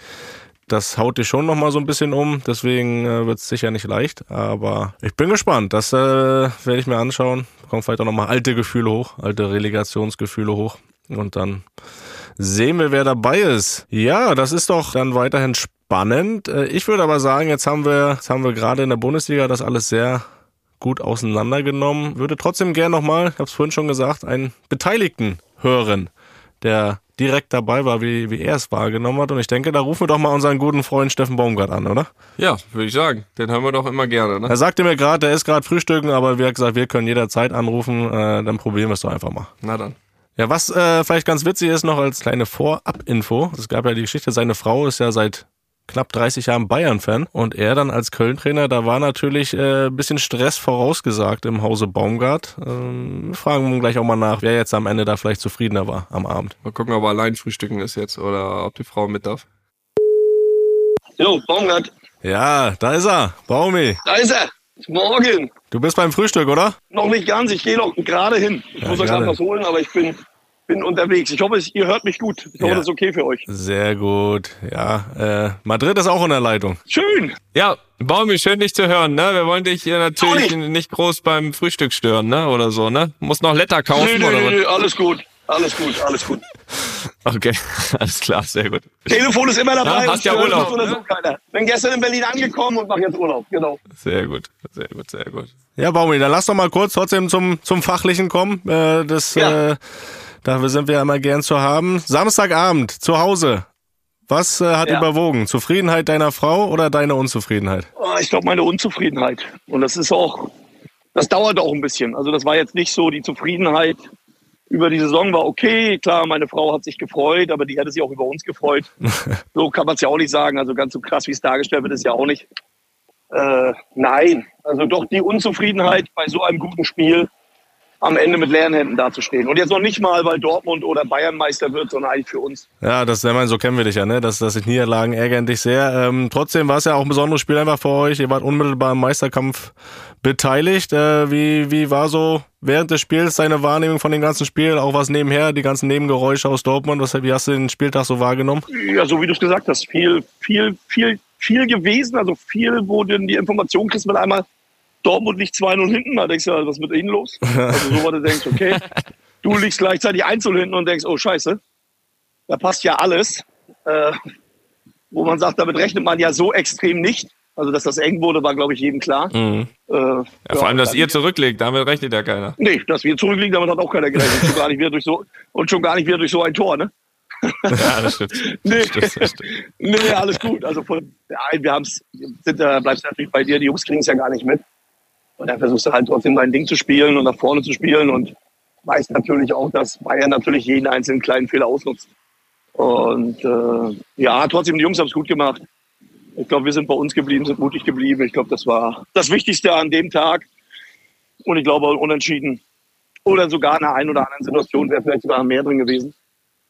S3: Das haut dich schon nochmal so ein bisschen um, deswegen äh, wird es sicher nicht leicht. Aber ich bin gespannt. Das äh, werde ich mir anschauen. Kommen vielleicht auch nochmal alte Gefühle hoch, alte Relegationsgefühle hoch. Und dann sehen wir, wer dabei ist. Ja, das ist doch dann weiterhin spannend. Äh, ich würde aber sagen, jetzt haben wir, jetzt haben wir gerade in der Bundesliga das alles sehr gut auseinandergenommen. Würde trotzdem gerne nochmal, ich habe es vorhin schon gesagt, einen Beteiligten hören, der direkt dabei war, wie, wie er es wahrgenommen hat. Und ich denke, da rufen wir doch mal unseren guten Freund Steffen Baumgart an, oder?
S4: Ja, würde ich sagen. Den hören wir doch immer gerne. Ne?
S3: Er sagte mir gerade, der ist gerade frühstücken, aber wie gesagt, wir können jederzeit anrufen. Äh, dann probieren wir es doch einfach mal.
S4: Na dann.
S3: Ja, was äh, vielleicht ganz witzig ist noch als kleine Vorab-Info. Es gab ja die Geschichte, seine Frau ist ja seit knapp 30 Jahren Bayern-Fan und er dann als Köln-Trainer, da war natürlich äh, ein bisschen Stress vorausgesagt im Hause Baumgart. Ähm, fragen wir gleich auch mal nach, wer jetzt am Ende da vielleicht zufriedener war am Abend.
S4: Mal gucken, ob er allein frühstücken ist jetzt oder ob die Frau mit darf.
S5: Jo, Baumgart.
S3: Ja, da ist er, Baumi.
S5: Da ist er. Morgen.
S3: Du bist beim Frühstück, oder?
S5: Noch nicht ganz, ich gehe noch gerade hin. Ich ja, muss euch gerade was holen, aber ich bin bin unterwegs. Ich hoffe, ihr hört mich gut. Ich hoffe, ja. das ist okay für euch.
S3: Sehr gut. Ja, äh, Madrid ist auch in der Leitung.
S5: Schön.
S4: Ja, Baumi, schön dich zu hören. Ne? Wir wollen dich hier natürlich nicht. nicht groß beim Frühstück stören, ne? Oder so, ne? Muss noch Letter kaufen
S5: nee, nee,
S4: oder
S5: nee, alles gut. Alles gut, alles gut.
S4: Okay, alles klar, sehr gut.
S5: Telefon ist immer dabei.
S4: Ja, hast ja Urlaub.
S5: Oder so keiner. Bin gestern in Berlin angekommen und mache jetzt Urlaub, genau.
S4: Sehr gut, sehr gut, sehr gut.
S3: Ja, Baumi, dann lass doch mal kurz trotzdem zum, zum Fachlichen kommen. Äh, das, ja. äh, Dafür sind wir immer gern zu haben. Samstagabend zu Hause. Was äh, hat
S5: Ja.
S3: überwogen? Zufriedenheit deiner Frau oder deine Unzufriedenheit?
S5: Oh, Ich glaube, meine Unzufriedenheit. Und das ist auch, das dauert auch ein bisschen. Also das war jetzt nicht so, die Zufriedenheit über die Saison war okay. Klar, meine Frau hat sich gefreut, aber die hätte sich auch über uns gefreut. so kann man es ja auch nicht sagen. Also ganz so krass, wie es dargestellt wird, ist ja auch nicht. Äh, nein, also doch die Unzufriedenheit bei so einem guten Spiel am Ende mit leeren Händen dazustehen. Und jetzt noch nicht mal, weil Dortmund oder Bayern Meister wird, sondern eigentlich für uns.
S3: Ja, das, ich meine, so kennen wir dich ja, ne? Das, das sind Niederlagen ärgern dich sehr. Ähm, trotzdem war es ja auch ein besonderes Spiel einfach für euch. Ihr wart unmittelbar im Meisterkampf beteiligt. Äh, wie, wie war so während des Spiels deine Wahrnehmung von dem ganzen Spiel? Auch was nebenher, die ganzen Nebengeräusche aus Dortmund. Was, wie hast du den Spieltag so wahrgenommen?
S5: Ja, so wie du es gesagt hast, viel, viel, viel, viel gewesen. Also viel, wo du die Information kriegst mit einmal, Dortmund liegt 2-0 hinten. Da denkst du, was ist mit ihnen los? Also so, wo du denkst, okay, du liegst gleichzeitig 1-0 hinten und denkst, oh scheiße, da passt ja alles. Äh, wo man sagt, damit rechnet man ja so extrem nicht. Also, dass das eng wurde, war, glaube ich, jedem klar.
S3: Mhm.
S5: Äh,
S4: Ja, vor allem, dass ihr zurücklegt, damit rechnet ja keiner.
S5: Nee, dass wir zurückliegen, damit hat auch keiner gerechnet. schon gar nicht wieder durch so, und schon gar nicht wieder durch so ein Tor, ne?
S4: Ja, das stimmt.
S5: Nee.
S4: Das stimmt, das stimmt.
S5: Nee, alles gut. Also von, ja, wir haben's, sind, da bleibst natürlich bei dir, die Jungs kriegen es ja gar nicht mit. Und dann versuchst du halt trotzdem dein Ding zu spielen und nach vorne zu spielen und weißt natürlich auch, dass Bayern natürlich jeden einzelnen kleinen Fehler ausnutzt. Und äh, ja, trotzdem, die Jungs haben es gut gemacht. Ich glaube, wir sind bei uns geblieben, sind mutig geblieben. Ich glaube, das war das Wichtigste an dem Tag. Und ich glaube, unentschieden oder sogar in einer einen oder anderen Situation wäre vielleicht sogar mehr drin gewesen.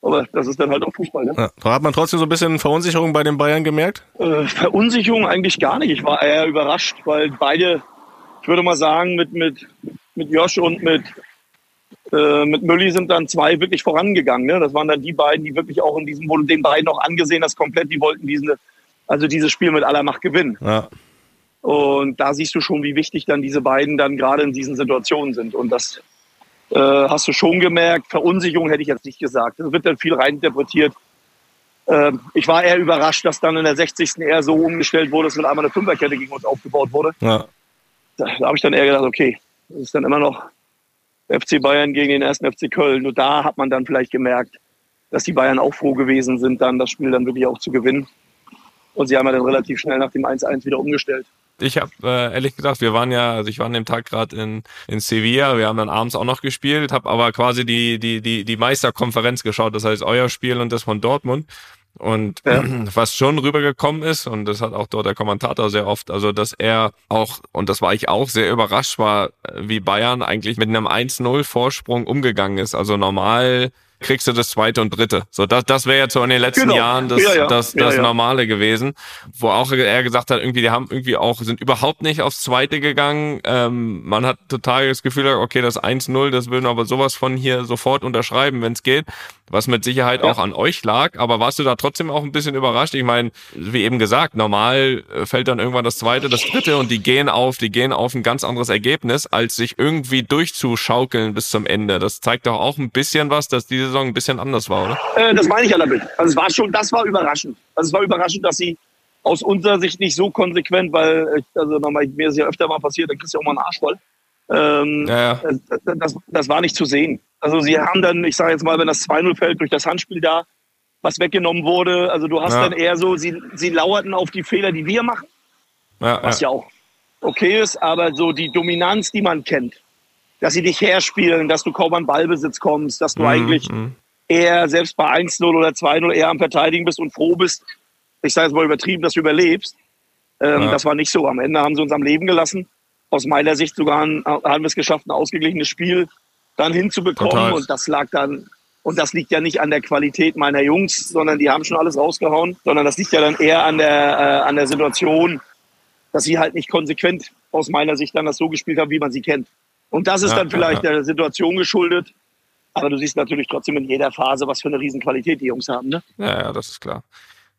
S5: Aber das ist dann halt auch Fußball. Ne?
S3: Ja. Hat man trotzdem so ein bisschen Verunsicherung bei den Bayern gemerkt.
S5: Äh, Verunsicherung eigentlich gar nicht. Ich war eher überrascht, weil beide, ich würde mal sagen, mit, mit, mit Josh und mit, äh, mit Mülli sind dann zwei wirklich vorangegangen. Ne? Das waren dann die beiden, die wirklich auch in diesem, du den beiden auch angesehen hast, komplett, die wollten diesen, also dieses Spiel mit aller Macht gewinnen.
S3: Ja.
S5: Und da siehst du schon, wie wichtig dann diese beiden dann gerade in diesen Situationen sind. Und das äh, hast du schon gemerkt. Verunsicherung hätte ich jetzt nicht gesagt. Es wird dann viel reininterpretiert. Ähm, ich war eher überrascht, dass dann in der 60. eher so umgestellt wurde, dass mit einmal eine Fünferkette gegen uns aufgebaut wurde.
S3: Ja.
S5: Da, da habe ich dann eher gedacht, okay, das ist dann immer noch FC Bayern gegen den ersten FC Köln. Nur da hat man dann vielleicht gemerkt, dass die Bayern auch froh gewesen sind, dann das Spiel dann wirklich auch zu gewinnen. Und sie haben ja dann relativ schnell nach dem 1-1 wieder umgestellt.
S4: Ich habe äh, ehrlich gesagt, wir waren ja, also ich war an dem Tag gerade in, in Sevilla, wir haben dann abends auch noch gespielt, habe aber quasi die, die, die, die Meisterkonferenz geschaut, das heißt euer Spiel und das von Dortmund. Und
S5: Ja.
S4: was schon rübergekommen ist, und das hat auch dort der Kommentator sehr oft, also dass er auch, und das war ich auch sehr überrascht war, äh, wie Bayern eigentlich mit einem 1-0 Vorsprung umgegangen ist. Also normal kriegst du das zweite und dritte. So, das, das wäre jetzt so in den letzten
S5: Genau.
S4: Jahren das,
S5: Ja, ja.
S4: das, das
S5: ja.
S4: Normale gewesen, wo auch er gesagt hat, irgendwie, die haben irgendwie auch, sind überhaupt nicht aufs Zweite gegangen. Ähm, man hat total das Gefühl, okay, das 1-0, das würden wir aber sowas von hier sofort unterschreiben, wenn es geht, was mit Sicherheit auch an euch lag. Aber warst du da trotzdem auch ein bisschen überrascht? Ich meine, wie eben gesagt, normal äh, fällt dann irgendwann das Zweite, das Dritte und die gehen auf, die gehen auf ein ganz anderes Ergebnis, als sich irgendwie durchzuschaukeln bis zum Ende. Das zeigt doch auch ein bisschen was, dass die Saison ein bisschen anders war, oder?
S5: Äh, das meine ich ja damit. Also es war schon, das war überraschend. Also es war überraschend, dass sie aus unserer Sicht nicht so konsequent, weil also nochmal, mir ist ja öfter mal passiert, dann kriegst du ja auch mal einen Arsch voll. Ähm,
S4: Ja, ja.
S5: Das, das war nicht zu sehen. Also sie haben dann, ich sage jetzt mal, wenn das 2-0 fällt durch das Handspiel da, was weggenommen wurde, also du hast
S4: Ja.
S5: dann eher so, sie, sie lauerten auf die Fehler, die wir machen,
S4: Ja,
S5: was
S4: ja
S5: auch okay ist, aber so die Dominanz, die man kennt, dass sie dich herspielen, dass du kaum an Ballbesitz kommst, dass du
S4: Mhm,
S5: eigentlich
S4: mhm.
S5: eher selbst bei 1-0 oder 2-0 eher am Verteidigen bist und froh bist, ich sage jetzt mal übertrieben, dass du überlebst. Ähm,
S4: Ja.
S5: Das war nicht so. Am Ende haben sie uns am Leben gelassen. Aus meiner Sicht sogar ein, haben wir es geschafft, ein ausgeglichenes Spiel dann hinzubekommen.
S4: Total.
S5: Und das lag dann, und das liegt ja nicht an der Qualität meiner Jungs, sondern die haben schon alles rausgehauen, sondern das liegt ja dann eher an der, äh, an der Situation, dass sie halt nicht konsequent aus meiner Sicht dann das so gespielt haben, wie man sie kennt. Und das ist
S4: Ja,
S5: dann vielleicht
S4: ja,
S5: der Situation geschuldet. Aber du siehst natürlich trotzdem in jeder Phase, was für eine Riesenqualität die Jungs haben. Ne?
S4: Ja, ja, das ist klar.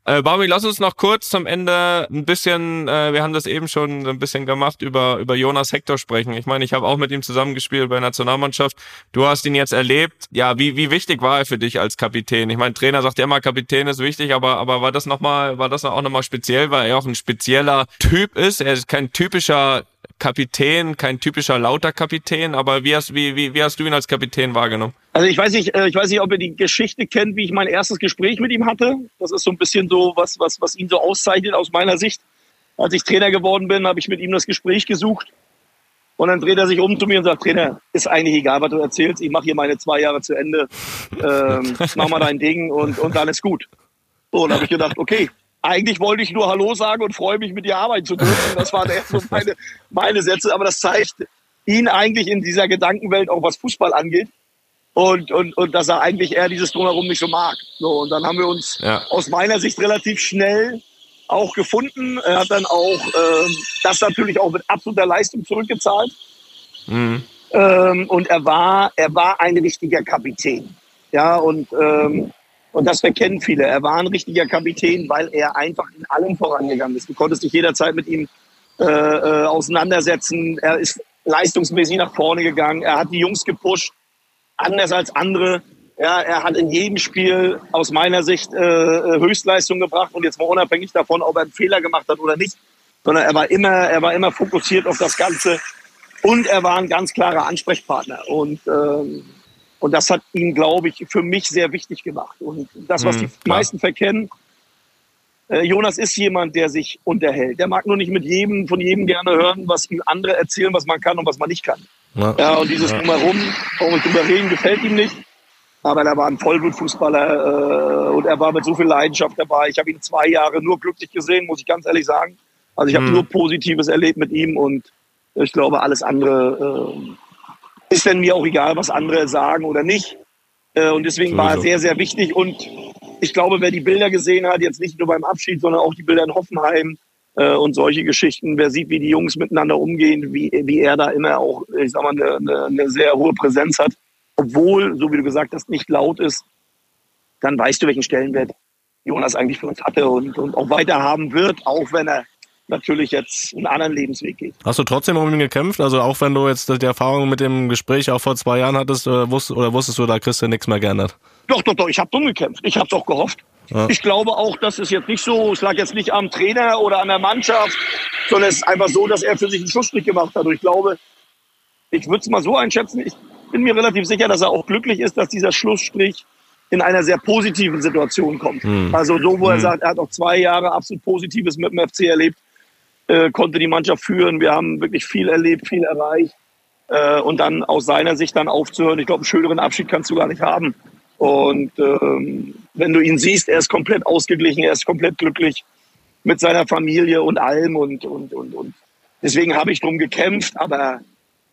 S4: Äh, Baumi, lass uns noch kurz zum Ende ein bisschen, äh, wir haben das eben schon ein bisschen gemacht, über, über Jonas Hector sprechen. Ich meine, ich habe auch mit ihm zusammengespielt bei der Nationalmannschaft. Du hast ihn jetzt erlebt. Ja, wie, wie wichtig war er für dich als Kapitän? Ich meine, Trainer sagt ja immer, Kapitän ist wichtig, aber, aber war das nochmal, war das auch nochmal speziell, weil er auch ein spezieller Typ ist? Er ist kein typischer Kapitän, kein typischer lauter Kapitän, aber wie hast, wie, wie, wie hast du ihn als Kapitän wahrgenommen?
S5: Also ich weiß nicht, äh, ich weiß nicht, ob ihr die Geschichte kennt, wie ich mein erstes Gespräch mit ihm hatte. Das ist so ein bisschen so was, was, was ihn so auszeichnet aus meiner Sicht. Als ich Trainer geworden bin, habe ich mit ihm das Gespräch gesucht. Und dann dreht er sich um zu mir und sagt, Trainer, ist eigentlich egal, was du erzählst. Ich mache hier meine zwei Jahre zu Ende. Ähm, mach mal dein Ding und, und ist gut. Und dann habe ich gedacht, okay, eigentlich wollte ich nur Hallo sagen und freue mich, mit dir arbeiten zu dürfen. Das waren erst so meine, meine Sätze, aber das zeigt ihn eigentlich in dieser Gedankenwelt, auch was Fußball angeht. Und, und, und dass er eigentlich eher dieses Drumherum nicht so mag. So, und dann haben wir uns
S4: Ja.
S5: aus meiner Sicht relativ schnell auch gefunden. Er hat dann auch ähm, das natürlich auch mit absoluter Leistung zurückgezahlt.
S4: Mhm.
S5: Ähm, und er war, er war ein richtiger Kapitän. Ja, und, ähm, und das verkennen viele. Er war ein richtiger Kapitän, weil er einfach in allem vorangegangen ist. Du konntest dich jederzeit mit ihm äh, äh, auseinandersetzen. Er ist leistungsmäßig nach vorne gegangen. Er hat die Jungs gepusht, anders als andere. Ja, er hat in jedem Spiel aus meiner Sicht äh, Höchstleistung gebracht und jetzt mal unabhängig davon, ob er einen Fehler gemacht hat oder nicht, sondern er war immer, er war immer fokussiert auf das Ganze und er war ein ganz klarer Ansprechpartner und ähm, und das hat ihn, glaube ich, für mich sehr wichtig gemacht. Und das, was
S4: Mhm,
S5: die
S4: klar.
S5: meisten verkennen, äh, Jonas ist jemand, der sich unterhält. Der mag nur nicht mit jedem, von jedem gerne hören, was ihm andere erzählen, was man kann und was man nicht kann.
S3: Ja.
S5: Ja, und dieses Drumherum, brauchen wir nicht drüber reden, gefällt ihm nicht. Aber er war ein Vollblutfußballer äh, und er war mit so viel Leidenschaft dabei. Ich habe ihn zwei Jahre nur glücklich gesehen, muss ich ganz ehrlich sagen. Also ich habe
S4: Mhm.
S5: nur Positives erlebt mit ihm und ich glaube, alles andere äh, ist denn mir auch egal, was andere sagen oder nicht. Äh, und deswegen war er sehr, sehr wichtig. Und ich glaube, wer die Bilder gesehen hat, jetzt nicht nur beim Abschied, sondern auch die Bilder in Hoffenheim äh, und solche Geschichten, wer sieht, wie die Jungs miteinander umgehen, wie, wie er da immer auch, ich sag mal, eine, eine, eine sehr hohe Präsenz hat, obwohl, so wie du gesagt hast, nicht laut ist, dann weißt du, welchen Stellenwert Jonas eigentlich für uns hatte und, und auch weiter haben wird, auch wenn er natürlich jetzt einen anderen Lebensweg geht.
S3: Hast du trotzdem um ihn gekämpft? Also auch wenn du jetzt die Erfahrung mit dem Gespräch auch vor zwei Jahren hattest, äh, wusst, oder wusstest du, da kriegst du nichts mehr geändert?
S5: Doch, doch, doch, ich habe dumm gekämpft. Ich habe auch gehofft.
S3: Ja.
S5: Ich glaube auch, dass es jetzt nicht so, es lag jetzt nicht am Trainer oder an der Mannschaft, sondern es ist einfach so, dass er für sich einen Schlussstrich gemacht hat. Und ich glaube, ich würde es mal so einschätzen, ich bin mir relativ sicher, dass er auch glücklich ist, dass dieser Schlussstrich in einer sehr positiven Situation kommt.
S3: Hm.
S5: Also so, wo er
S4: Hm.
S5: sagt, er hat auch zwei Jahre absolut Positives mit dem FC erlebt, äh, konnte die Mannschaft führen. Wir haben wirklich viel erlebt, viel erreicht. Äh, und dann aus seiner Sicht dann aufzuhören, ich glaube, einen schöneren Abschied kannst du gar nicht haben. Und ähm, wenn du ihn siehst, er ist komplett ausgeglichen, er ist komplett glücklich mit seiner Familie und allem und, und, und, und. Deswegen habe ich drum gekämpft, aber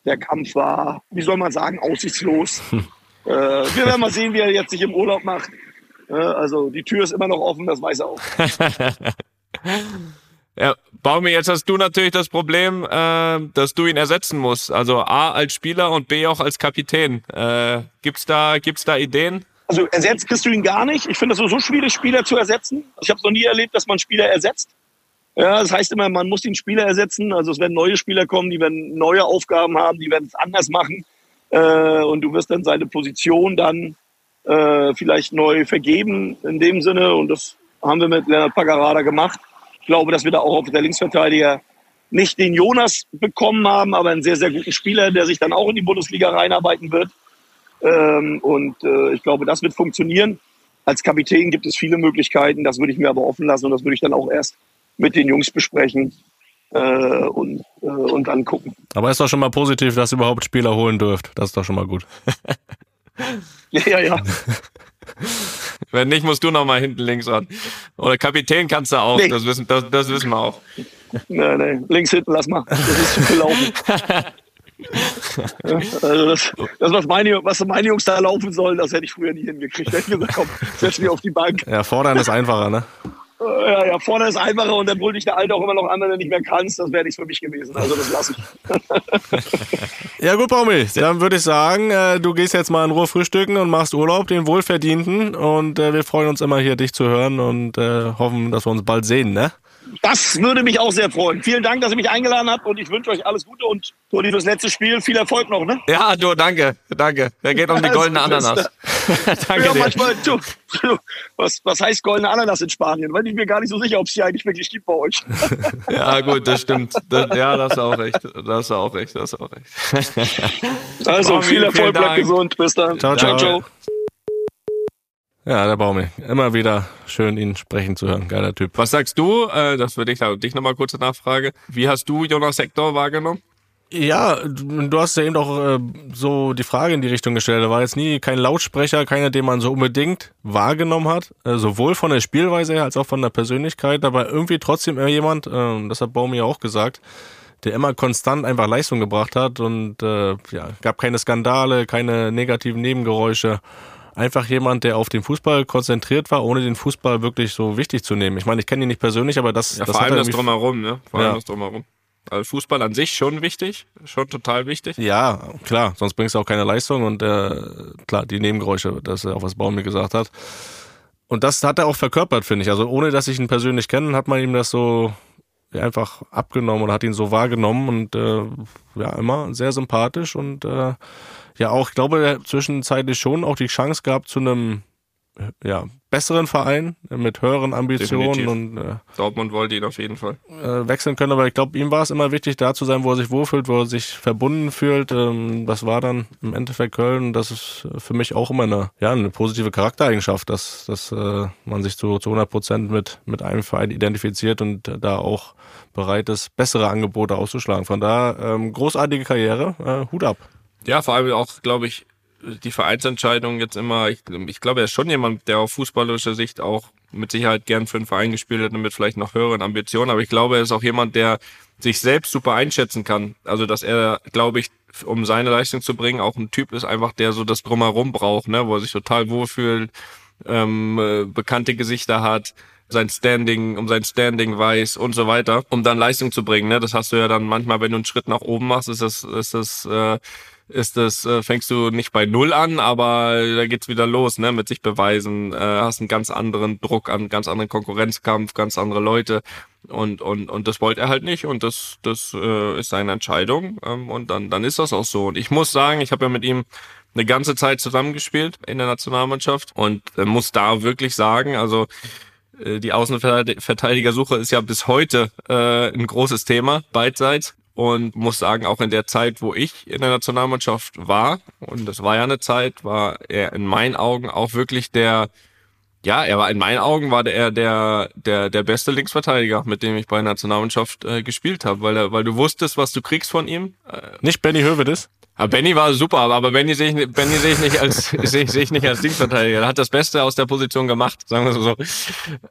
S5: der Kampf war, wie soll man sagen, aussichtslos. äh, wir werden mal sehen, wie er jetzt sich im Urlaub macht. Äh, also die Tür ist immer noch offen, das weiß er auch.
S4: Ja, Baumi, jetzt hast du natürlich das Problem, äh, dass du ihn ersetzen musst. Also A als Spieler und B auch als Kapitän. Äh, gibt's da, gibt's da Ideen?
S5: Also ersetzt kriegst du ihn gar nicht. Ich finde es so, schwierig, Spieler zu ersetzen. Also ich habe noch nie erlebt, dass man Spieler ersetzt. Ja, das heißt immer, man muss den Spieler ersetzen. Also es werden neue Spieler kommen, die werden neue Aufgaben haben, die werden es anders machen. Äh, und du wirst dann seine Position dann äh, vielleicht neu vergeben in dem Sinne. Und das haben wir mit Leonard Paggarada gemacht. Ich glaube, dass wir da auch auf der Linksverteidiger nicht den Jonas bekommen haben, aber einen sehr, sehr guten Spieler, der sich dann auch in die Bundesliga reinarbeiten wird. Ähm, und äh, ich glaube, das wird funktionieren. Als Kapitän gibt es viele Möglichkeiten. Das würde ich mir aber offen lassen und das würde ich dann auch erst mit den Jungs besprechen äh, und, äh, und dann gucken.
S3: Aber ist doch schon mal positiv, dass ihr überhaupt Spieler holen dürft. Das ist doch schon mal gut.
S5: Ja, ja, ja.
S4: Wenn nicht, musst du noch mal hinten links ran. Oder Kapitän kannst du auch.
S5: Nee.
S4: Das wissen, das, das wissen wir auch.
S5: Nee, nee. Links hinten, lass mal. Das ist zu viel laufen. Ja, also das, das was, meine, was meine Jungs da laufen sollen, das hätte ich früher nie hingekriegt. Hätte ich gesagt, komm, setz mich auf die Bank.
S3: Ja, fordern ist einfacher, ne?
S5: Ja, ja, vorne ist einfacher und dann brüllt dich der Alte auch immer noch an, wenn du nicht mehr kannst. Das wäre nichts für mich gewesen. Also das lasse ich.
S3: Ja gut, Baumi, dann würde ich sagen, äh, du gehst jetzt mal in Ruhe frühstücken und machst Urlaub, den wohlverdienten. Und äh, wir freuen uns immer hier, dich zu hören und äh, hoffen, dass wir uns bald sehen, ne?
S5: Das würde mich auch sehr freuen. Vielen Dank, dass ihr mich eingeladen habt und ich wünsche euch alles Gute und Toni fürs letzte Spiel viel Erfolg noch. Ne?
S4: Ja, du, danke, danke. Der geht um die goldene Ananas. Danke
S5: ja, manchmal, du, was, was heißt goldene Ananas in Spanien? Weil ich mir gar nicht so sicher, ob es die eigentlich wirklich gibt bei euch.
S4: Ja, gut, das stimmt. Das, ja, das du auch recht. Das du auch recht. Das du auch recht.
S5: Also
S4: Tommy,
S5: viel Erfolg, bleibt
S4: Dank.
S5: gesund. Bis dann.
S3: Ciao, ciao.
S5: ciao.
S3: Ja, der Baumi. Immer wieder schön, ihn sprechen zu hören. Geiler Typ.
S4: Was sagst du? Äh, das würde ich dich nochmal kurze Nachfrage. Wie hast du Jonas Hector wahrgenommen?
S3: Ja, du hast ja eben auch äh, so die Frage in die Richtung gestellt. Er war jetzt nie kein Lautsprecher, keiner, den man so unbedingt wahrgenommen hat. Äh, sowohl von der Spielweise her als auch von der Persönlichkeit, aber irgendwie trotzdem immer jemand, äh, das hat Baumi ja auch gesagt, der immer konstant einfach Leistung gebracht hat und äh, ja, gab keine Skandale, keine negativen Nebengeräusche. Einfach jemand, der auf den Fußball konzentriert war, ohne den Fußball wirklich so wichtig zu nehmen. Ich meine, ich kenne ihn nicht persönlich, aber das,
S4: Ja,
S3: das
S4: vor allem das Drumherum, ne? Vor allem
S3: Ja.
S4: das Drumherum. Also Fußball an sich schon wichtig, schon total wichtig.
S3: Ja, klar, sonst bringst du auch keine Leistung und äh, klar, die Nebengeräusche, das ist auch was Baum mir gesagt hat. Und das hat er auch verkörpert, finde ich. Also ohne, dass ich ihn persönlich kenne, hat man ihm das so einfach abgenommen oder hat ihn so wahrgenommen und äh, ja, immer sehr sympathisch und äh, ja auch, ich glaube, zwischenzeitlich schon auch die Chance gehabt zu einem ja, besseren Verein äh, mit höheren Ambitionen
S4: Definitiv.
S3: und äh,
S4: Dortmund wollte ihn auf jeden Fall.
S3: äh, wechseln können, aber ich glaube, ihm war es immer wichtig, da zu sein, wo er sich wohlfühlt, wo er sich verbunden fühlt. Ähm, das war dann im Endeffekt Köln. Das ist für mich auch immer eine, ja, eine positive Charaktereigenschaft, dass, dass äh, man sich zu, zu 100 Prozent mit, mit einem Verein identifiziert und äh, da auch bereit ist, bessere Angebote auszuschlagen. Von da ähm, großartige Karriere, äh, Hut ab.
S4: Ja, vor allem auch, glaube ich, die Vereinsentscheidung jetzt immer, ich, ich glaube, er ist schon jemand, der auf fußballerischer Sicht auch mit Sicherheit gern für einen Verein gespielt hat und mit vielleicht noch höheren Ambitionen, aber ich glaube, er ist auch jemand, der sich selbst super einschätzen kann. Also, dass er, glaube ich, um seine Leistung zu bringen, auch ein Typ ist einfach, der so das Drumherum braucht, ne, wo er sich total wohlfühlt, ähm, äh, bekannte Gesichter hat, sein Standing, um sein Standing weiß und so weiter, um dann Leistung zu bringen. Ne? Das hast du ja dann manchmal, wenn du einen Schritt nach oben machst, ist das, ist das, äh, ist das, äh, fängst du nicht bei Null an, aber da geht's wieder los, ne, mit sich beweisen, äh, hast einen ganz anderen Druck an, ganz anderen Konkurrenzkampf, ganz andere Leute und und und das wollte er halt nicht und das das äh, ist seine Entscheidung ähm, und dann dann ist das auch so und ich muss sagen, ich habe ja mit ihm eine ganze Zeit zusammengespielt in der Nationalmannschaft und äh, muss da wirklich sagen, also äh, die Außenverteidigersuche ist ja bis heute äh, ein großes Thema, beidseits. Und muss sagen, auch in der Zeit, wo ich in der Nationalmannschaft war, und das war ja eine Zeit, war er in meinen Augen auch wirklich der, ja, er war in meinen Augen war der der der der beste Linksverteidiger, mit dem ich bei der Nationalmannschaft äh, gespielt habe, weil er, weil du wusstest, was du kriegst von ihm.
S3: Nicht Benny Hövedes?
S4: Aber Benny war super, aber Benny sehe ich, nicht- Benny sehe ich nicht als sehe ich, ich nicht als Linksverteidiger. Er hat das Beste aus der Position gemacht, sagen wir so.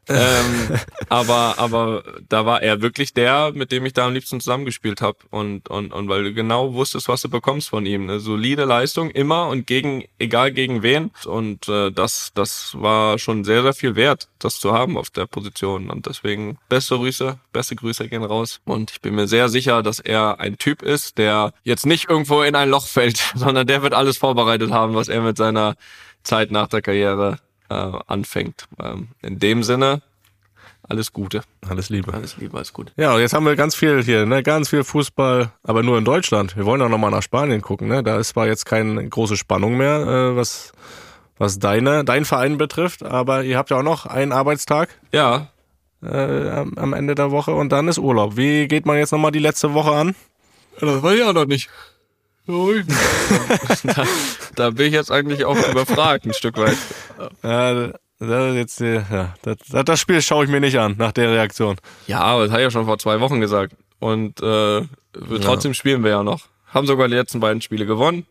S4: ähm, aber aber da war er wirklich der, mit dem ich da am liebsten zusammengespielt habe und und und weil du genau wusstest, was du bekommst von ihm. Eine solide Leistung immer und gegen egal gegen wen und äh, das das war schon sehr sehr viel wert, das zu haben auf der Position und deswegen beste Grüße, beste Grüße gehen raus und ich bin mir sehr sicher, dass er ein Typ ist, der jetzt nicht irgendwo in ein Loch fällt, sondern der wird alles vorbereitet haben, was er mit seiner Zeit nach der Karriere äh, anfängt. Ähm, in dem Sinne, alles Gute.
S3: Alles Liebe.
S4: Alles Liebe, alles Gute.
S3: Ja, und jetzt haben wir ganz viel hier, ne, ganz viel Fußball, aber nur in Deutschland. Wir wollen auch nochmal nach Spanien gucken, ne? Da ist zwar jetzt keine große Spannung mehr, äh, was, was deine, dein Verein betrifft, aber ihr habt ja auch noch einen Arbeitstag
S4: Ja,
S3: äh, am, am Ende der Woche und dann ist Urlaub. Wie geht man jetzt nochmal die letzte Woche an?
S4: das weiß ich auch noch nicht. da, da bin ich jetzt eigentlich auch überfragt, ein Stück weit.
S3: Ja, das, jetzt, äh, ja, das, das Spiel schaue ich mir nicht an, nach der Reaktion.
S4: Ja, aber das habe ich ja schon vor zwei Wochen gesagt. Und äh, wir- trotzdem spielen wir ja noch. Haben sogar die letzten beiden Spiele gewonnen.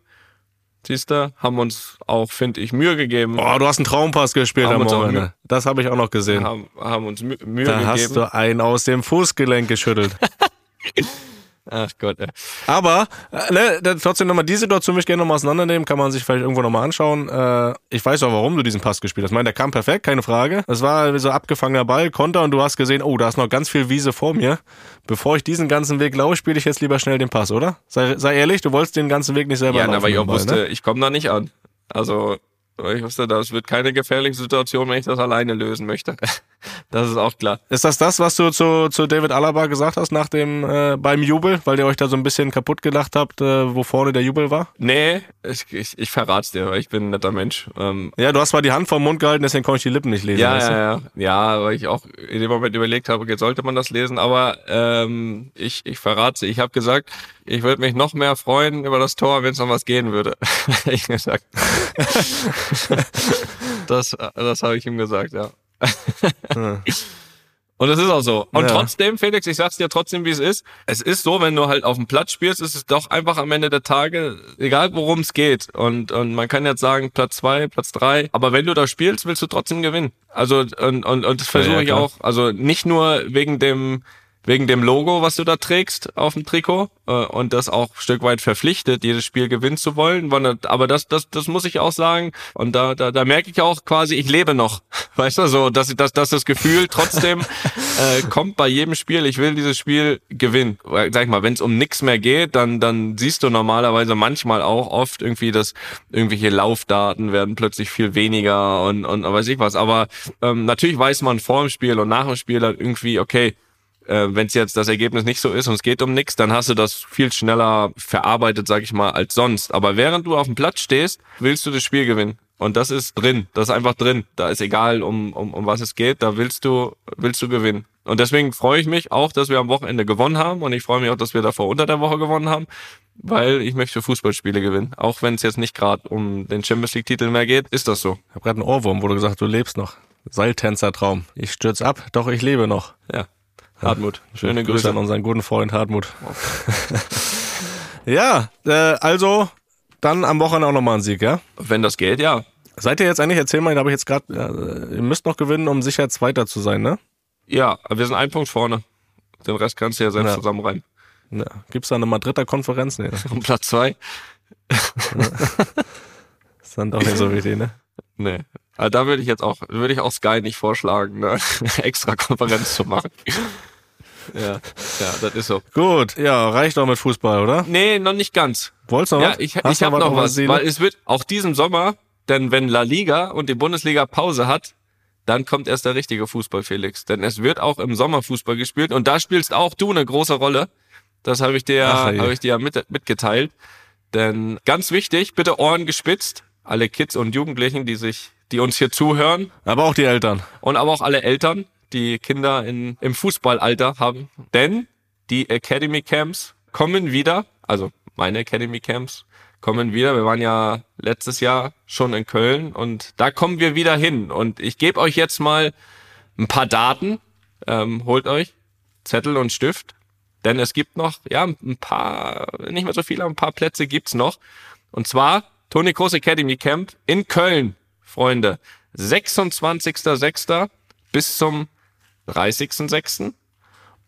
S4: Siehst du, haben uns auch, finde ich, Mühe gegeben.
S3: Oh, du hast einen Traumpass gespielt
S4: Haben
S3: am.
S4: Mühe-
S3: Das habe ich auch noch gesehen.
S4: haben, haben uns Mü Mühe
S3: da
S4: gegeben.
S3: hast du einen aus dem Fußgelenk geschüttelt.
S4: Ach Gott, ey.
S3: Aber, äh, ne, trotzdem nochmal die Situation möchte ich gerne nochmal auseinandernehmen, kann man sich vielleicht irgendwo nochmal anschauen. Äh, ich weiß auch, warum du diesen Pass gespielt hast. Ich meine, der kam perfekt, keine Frage. Das war wie so abgefangener Ball, Konter und du hast gesehen, oh, da ist noch ganz viel Wiese vor mir. Bevor ich diesen ganzen Weg laufe, spiele ich jetzt lieber schnell den Pass, oder? Sei, sei ehrlich, du wolltest den ganzen Weg nicht selber
S4: Ja,
S3: laufen.
S4: aber ich auch wusste,
S3: ne?
S4: ich komme da nicht an. Also ich wusste, das wird keine gefährliche Situation, wenn ich das alleine lösen möchte. Das ist auch klar.
S3: Ist das das, was du zu, zu David Alaba gesagt hast nach dem äh, beim Jubel, weil ihr euch da so ein bisschen kaputt gelacht habt, äh, wo vorne der Jubel war?
S4: Nee, ich, ich, ich verrat's dir, weil ich bin ein netter Mensch. Ähm,
S3: Ja, du hast zwar die Hand vom Mund gehalten, deswegen konnte ich die Lippen nicht lesen.
S4: ja,
S3: weißt du?
S4: ja, ja. Ja, weil ich auch in dem Moment überlegt habe, okay, sollte man das lesen, aber ähm, ich, ich verrate Ich habe gesagt, ich würde mich noch mehr freuen über das Tor, wenn es um was gehen würde. Hab ich gesagt. das das habe ich ihm gesagt, ja. Und es ist auch so. Und
S3: Ja.
S4: trotzdem, Felix, ich sag's dir trotzdem, wie es ist. Es ist so, wenn du halt auf dem Platz spielst, ist es doch einfach am Ende der Tage, egal worum es geht. Und, und man kann jetzt sagen, Platz zwei, Platz drei. Aber wenn du da spielst, willst du trotzdem gewinnen. Also, und, und, und das versuche
S3: ja,
S4: ich
S3: klar.
S4: auch. Also nicht nur wegen dem, wegen dem Logo, was du da trägst auf dem Trikot äh, und das auch ein Stück weit verpflichtet, jedes Spiel gewinnen zu wollen. Aber das, das, das muss ich auch sagen. Und da, da, da merke ich auch quasi, ich lebe noch. Weißt du, so, dass, dass, dass das Gefühl trotzdem äh, kommt bei jedem Spiel. Ich will dieses Spiel gewinnen. Sag ich mal, wenn es um nichts mehr geht, dann, dann siehst du normalerweise manchmal auch oft irgendwie, dass irgendwelche Laufdaten werden plötzlich viel weniger und, und weiß ich was. Aber ähm, natürlich weiß man vor dem Spiel und nach dem Spiel dann irgendwie, okay, äh, wenn es jetzt das Ergebnis nicht so ist und es geht um nichts, dann hast du das viel schneller verarbeitet, sag ich mal, als sonst. Aber während du auf dem Platz stehst, willst du das Spiel gewinnen. Und das ist drin, das ist einfach drin. Da ist egal, um, um, um was es geht, da willst du, willst du gewinnen. Und deswegen freue ich mich auch, dass wir am Wochenende gewonnen haben und ich freue mich auch, dass wir davor unter der Woche gewonnen haben, weil ich möchte Fußballspiele gewinnen. Auch wenn es jetzt nicht gerade um den Champions League Titel mehr geht, ist das so.
S3: Ich habe gerade einen Ohrwurm, wo du gesagt hast, du lebst noch. Seiltänzertraum. Ich stürz ab, doch ich lebe noch.
S4: Ja. Hartmut, schöne
S3: Grüße
S4: Grüße.
S3: an unseren guten Freund Hartmut. ja, äh, also dann am Wochenende auch nochmal ein Sieg, ja?
S4: Wenn das geht, ja.
S3: Seid ihr jetzt eigentlich, erzähl mal, da habe ich jetzt gerade, äh, ihr müsst noch gewinnen, um sicher Zweiter zu sein, ne?
S4: Ja, wir sind ein Punkt vorne. Den Rest kannst du ja selbst
S3: Ja.
S4: zusammen rein.
S3: Ja. Gibt's da eine Madrider Konferenz? Nee, das
S4: Und Platz zwei?
S3: ist dann doch nicht so wichtig, ne?
S4: Nee. Aber da würde ich jetzt auch, würde ich auch Sky nicht vorschlagen, ne? extra Konferenz zu machen. Ja, ja, das ist so.
S3: Gut, ja, reicht doch mit Fußball, oder?
S4: Nee, noch nicht ganz.
S3: Wollt's noch
S4: Ja,
S3: was?
S4: ich,
S3: Hast
S4: ich
S3: du
S4: habe noch was,
S3: Seele?
S4: weil es wird auch diesen Sommer, denn wenn La Liga und die Bundesliga Pause hat, dann kommt erst der richtige Fußball, Felix. Denn es wird auch im Sommer Fußball gespielt und da spielst auch du eine große Rolle. Das habe ich dir, habe ich dir ja mit, mitgeteilt. Denn ganz wichtig, bitte Ohren gespitzt, alle Kids und Jugendlichen, die sich, die uns hier zuhören
S3: Aber auch die Eltern.
S4: und aber auch alle Eltern, die Kinder in, im Fußballalter haben. Denn die Academy Camps kommen wieder, also meine Academy Camps kommen wieder. Wir waren ja letztes Jahr schon in Köln und da kommen wir wieder hin. Und ich gebe euch jetzt mal ein paar Daten. Ähm, holt euch Zettel und Stift. Denn es gibt noch, ja, ein paar, nicht mehr so viele, aber ein paar Plätze gibt's noch. Und zwar Toni Kroos Academy Camp in Köln, Freunde. 26.06. bis zum 30.06.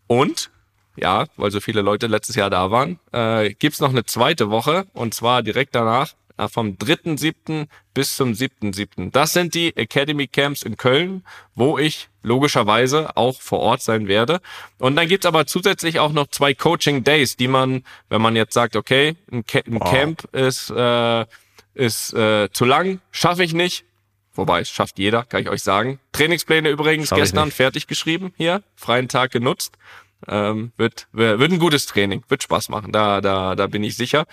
S4: Und, ja, weil so viele Leute letztes Jahr da waren, äh, gibt's noch eine zweite Woche und zwar direkt danach äh, vom 3.7. bis zum 7.7. Das sind die Academy Camps in Köln, wo ich logischerweise auch vor Ort sein werde. Und dann gibt's aber zusätzlich auch noch zwei Coaching Days, die man, wenn man jetzt sagt, okay, ein, Ca ein Camp ist, äh, ist äh, zu lang, schaffe ich nicht. Wobei, es schafft jeder, kann ich euch sagen. Trainingspläne übrigens
S3: Schaff
S4: gestern fertig geschrieben hier, freien Tag genutzt. Ähm, wird, wird ein gutes Training, wird Spaß machen, da, da, da bin ich sicher.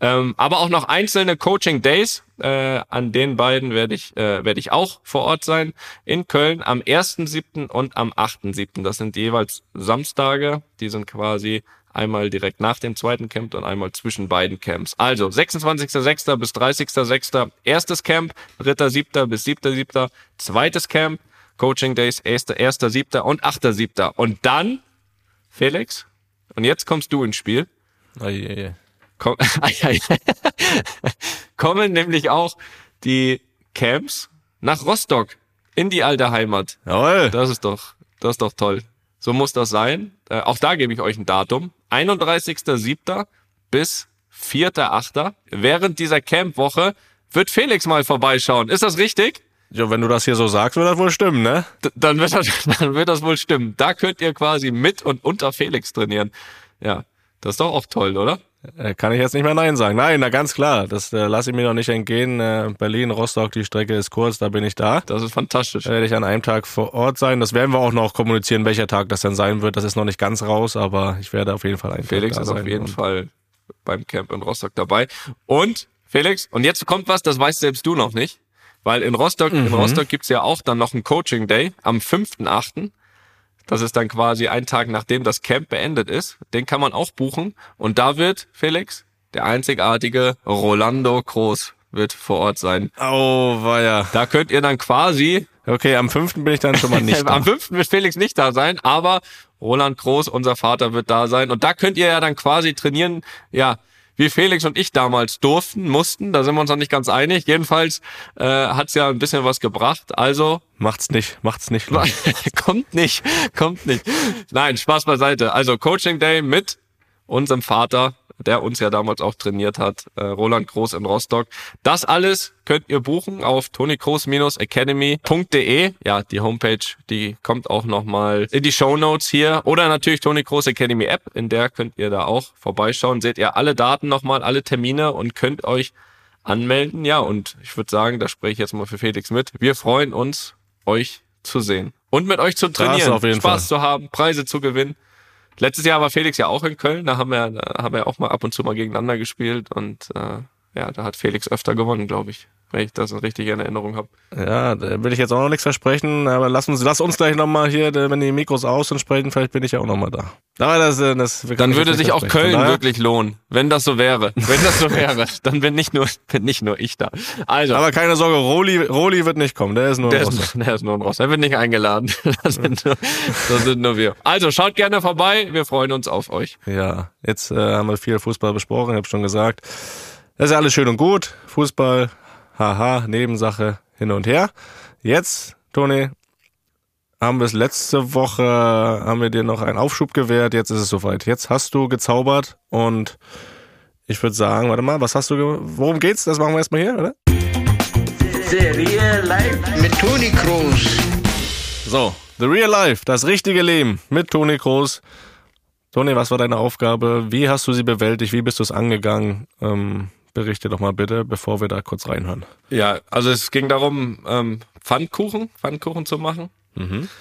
S4: Ähm, aber auch noch einzelne Coaching Days, äh, an den beiden werde ich, äh, werde ich auch vor Ort sein in Köln am 1.7. und am 8.7. Das sind jeweils Samstage, die sind quasi einmal direkt nach dem zweiten Camp und einmal zwischen beiden Camps. Also 26.06. bis 30.06. erstes Camp, 3.07. bis 7.07. zweites Camp, Coaching Days 1.07. und 8.07. Und dann, Felix, und jetzt kommst du ins Spiel,
S3: Oh, je, je.
S4: Komm, kommen nämlich auch die Camps nach Rostock in die alte Heimat.
S3: Jawohl.
S4: Das ist doch, das ist doch toll. So muss das sein. Äh, auch da gebe ich euch ein Datum. 31.07. bis 4.08. Während dieser Campwoche wird Felix mal vorbeischauen. Ist das richtig?
S3: Ja, wenn du das hier so sagst, wird das wohl stimmen, ne?
S4: D dann, wird das, dann wird das wohl stimmen. Da könnt ihr quasi mit und unter Felix trainieren. Ja, das ist doch auch toll, oder?
S3: Äh, Kann ich jetzt nicht mehr Nein sagen. Nein, na ganz klar. Das äh, lasse ich mir noch nicht entgehen. Äh, Berlin, Rostock, die Strecke ist kurz, da bin ich da.
S4: Das ist fantastisch.
S3: Da werde ich an einem Tag vor Ort sein. Das werden wir auch noch kommunizieren, welcher Tag das dann sein wird. Das ist noch nicht ganz raus, aber ich werde auf jeden Fall einen
S4: Felix ist auf jeden Fall beim Camp in Rostock dabei. Und Felix, und jetzt kommt was, das weißt selbst du noch nicht. Weil in Rostock, in Rostock gibt's ja auch dann noch einen Coaching Day am 5.8. Das ist dann quasi ein Tag, nachdem das Camp beendet ist. Den kann man auch buchen. Und da wird, Felix, der einzigartige Rolando Groß wird vor Ort sein.
S3: Oh, ja.
S4: Da könnt ihr dann quasi
S3: Okay, am 5. bin ich dann schon mal nicht da.
S4: Am 5. wird Felix nicht da sein, aber Roland Groß, unser Vater, wird da sein. Und da könnt ihr ja dann quasi trainieren, ja, wie Felix und ich damals durften, mussten. Da sind wir uns noch nicht ganz einig. Jedenfalls äh, hat's ja ein bisschen was gebracht. Also
S3: Macht's nicht, macht's nicht.
S4: kommt nicht, kommt nicht. Nein, Spaß beiseite. Also Coaching Day mit unserem Vater, der uns ja damals auch trainiert hat, äh, Roland Groß in Rostock. Das alles könnt ihr buchen auf tonygroß-academy.de. Ja, die Homepage, die kommt auch nochmal in die Show Notes hier. Oder natürlich Tony Groß Academy App, in der könnt ihr da auch vorbeischauen. Seht ihr alle Daten nochmal, alle Termine und könnt euch anmelden. Ja, und ich würde sagen, da spreche ich jetzt mal für Felix mit. Wir freuen uns, euch zu sehen. Und mit euch zu trainieren,
S3: auf jeden
S4: Spaß
S3: Fall.
S4: zu haben, Preise zu gewinnen. Letztes Jahr war Felix ja auch in Köln, da haben wir, da haben wir auch mal ab und zu mal gegeneinander gespielt und äh, ja, da hat Felix öfter gewonnen, glaube ich, wenn ich das richtig in Erinnerung habe.
S3: Ja, da will ich jetzt auch noch nichts versprechen, aber lass uns, lass uns gleich nochmal hier, wenn die Mikros aus und sprechen, vielleicht bin ich ja auch nochmal da. Aber das, äh, das
S4: Dann würde sich auch. Köln
S3: daher-
S4: wirklich lohnen, wenn das so wäre. Wenn das so wäre, dann bin nicht nur, bin nicht nur ich da. Also,
S3: Aber keine Sorge, Roli, Roli wird nicht kommen, der ist nur
S4: der
S3: in Rostock.
S4: ist, der ist nur ein Ross. Er wird nicht eingeladen. Das sind, nur, das sind nur wir. Also schaut gerne vorbei. Wir freuen uns auf euch.
S3: Ja, jetzt äh, haben wir viel Fußball besprochen, ich habe schon gesagt. Das ist ja alles schön und gut. Fußball, haha, Nebensache, hin und her. Jetzt, Toni, haben wir es letzte Woche, haben wir dir noch einen Aufschub gewährt, jetzt ist es soweit. Jetzt hast du gezaubert und ich würde sagen, warte mal, was hast du, worum geht's? Das machen wir erstmal hier, oder?
S1: Serie live mit Toni Kroos.
S3: So, The Real Life, das richtige Leben mit Toni Kroos. Toni, was war deine Aufgabe? Wie hast du sie bewältigt? Wie bist du es angegangen? Ähm, berichte doch mal bitte, bevor wir da kurz reinhören.
S4: Ja, also es ging darum, ähm, Pfannkuchen, Pfannkuchen zu machen.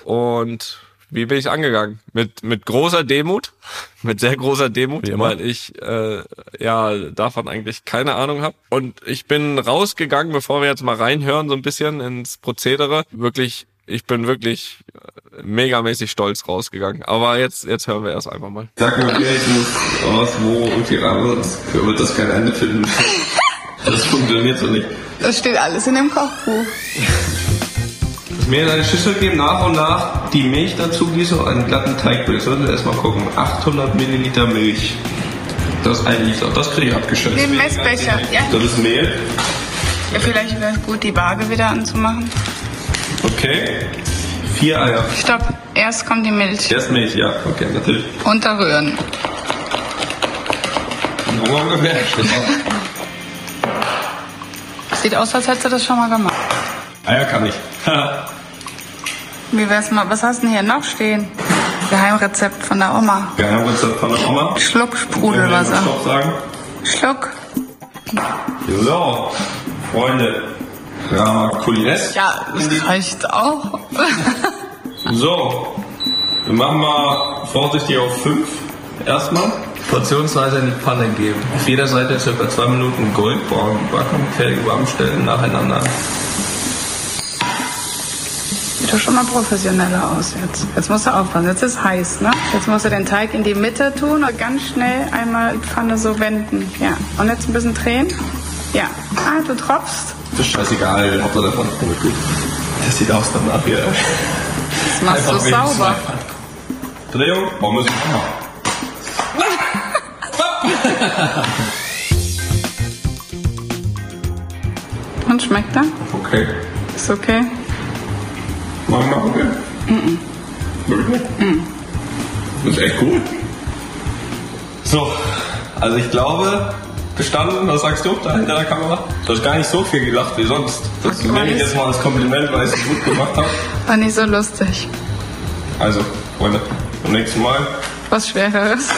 S4: Und wie bin ich angegangen? Mit, mit großer Demut, mit sehr großer Demut, weil ich äh, ja davon eigentlich keine Ahnung habe. Und ich bin rausgegangen, bevor wir jetzt mal reinhören, so ein bisschen ins Prozedere. Wirklich, ich bin wirklich äh, megamäßig stolz rausgegangen. Aber jetzt, jetzt hören wir erst einfach mal.
S6: Sag mir wenigstens aus, wo und wie ran, sonst wird das kein Ende finden. Das funktioniert so nicht.
S7: Das steht alles in dem Kochbuch.
S6: Mir in eine Schüssel geben, nach und nach die Milch dazu gieße und einen glatten Teigbild. Sollen wir erstmal gucken. 800 Milliliter Milch. Das ist ein Liter. Das kriege ich abgeschätzt.
S7: Den Messbecher. Ja.
S6: Das ist Mehl.
S7: ja vielleicht wäre es gut, die Waage wieder anzumachen.
S6: Okay. Vier Eier.
S7: Stopp. Erst kommt die Milch.
S6: Erst Milch, ja. Okay, natürlich.
S7: Unterrühren.
S6: So ungefähr.
S7: Sieht aus, als hättest du das schon mal gemacht.
S6: Eier kann ich.
S7: Wie wär's mal? Was hast du denn hier noch stehen? Geheimrezept von der Oma.
S6: Geheimrezept von der Oma.
S7: Schluck Sprudelwasser.
S6: sagen.
S7: Schluck.
S6: So, Freunde. Rama Kulines.
S7: Ja, das reicht auch.
S6: So, wir machen mal vorsichtig auf 5 erstmal. Portionsweise in die Pfanne geben. Auf jeder Seite circa 2 Minuten goldbraun backen, fertig warm stellen, nacheinander.
S7: Sieht doch schon mal professioneller aus jetzt. Jetzt musst du aufpassen. Jetzt ist heiß, ne? Jetzt musst du den Teig in die Mitte tun und ganz schnell einmal die Pfanne so wenden. Ja. Und jetzt ein bisschen drehen. Ja. Ah, du tropfst.
S6: Das ist scheißegal, Hauptsache der Pfanne kommt gut. Das sieht aus danach hier.
S7: Das machst du
S6: wegen
S7: sauber.
S6: Drehung, warum ich machen?
S7: Und schmeckt er?
S6: Okay.
S7: Ist okay?
S6: Mach ich mal okay? Wirklich nicht? Das ist echt cool. So, also ich glaube, bestanden, was sagst du da hinter der Kamera? Du hast gar nicht so viel gelacht wie sonst. Das
S7: Ich
S6: nehme ich jetzt mal als Kompliment, weil ich es gut gemacht habe.
S7: War nicht so lustig.
S6: Also, Freunde, beim nächsten Mal.
S7: Was Schwereres.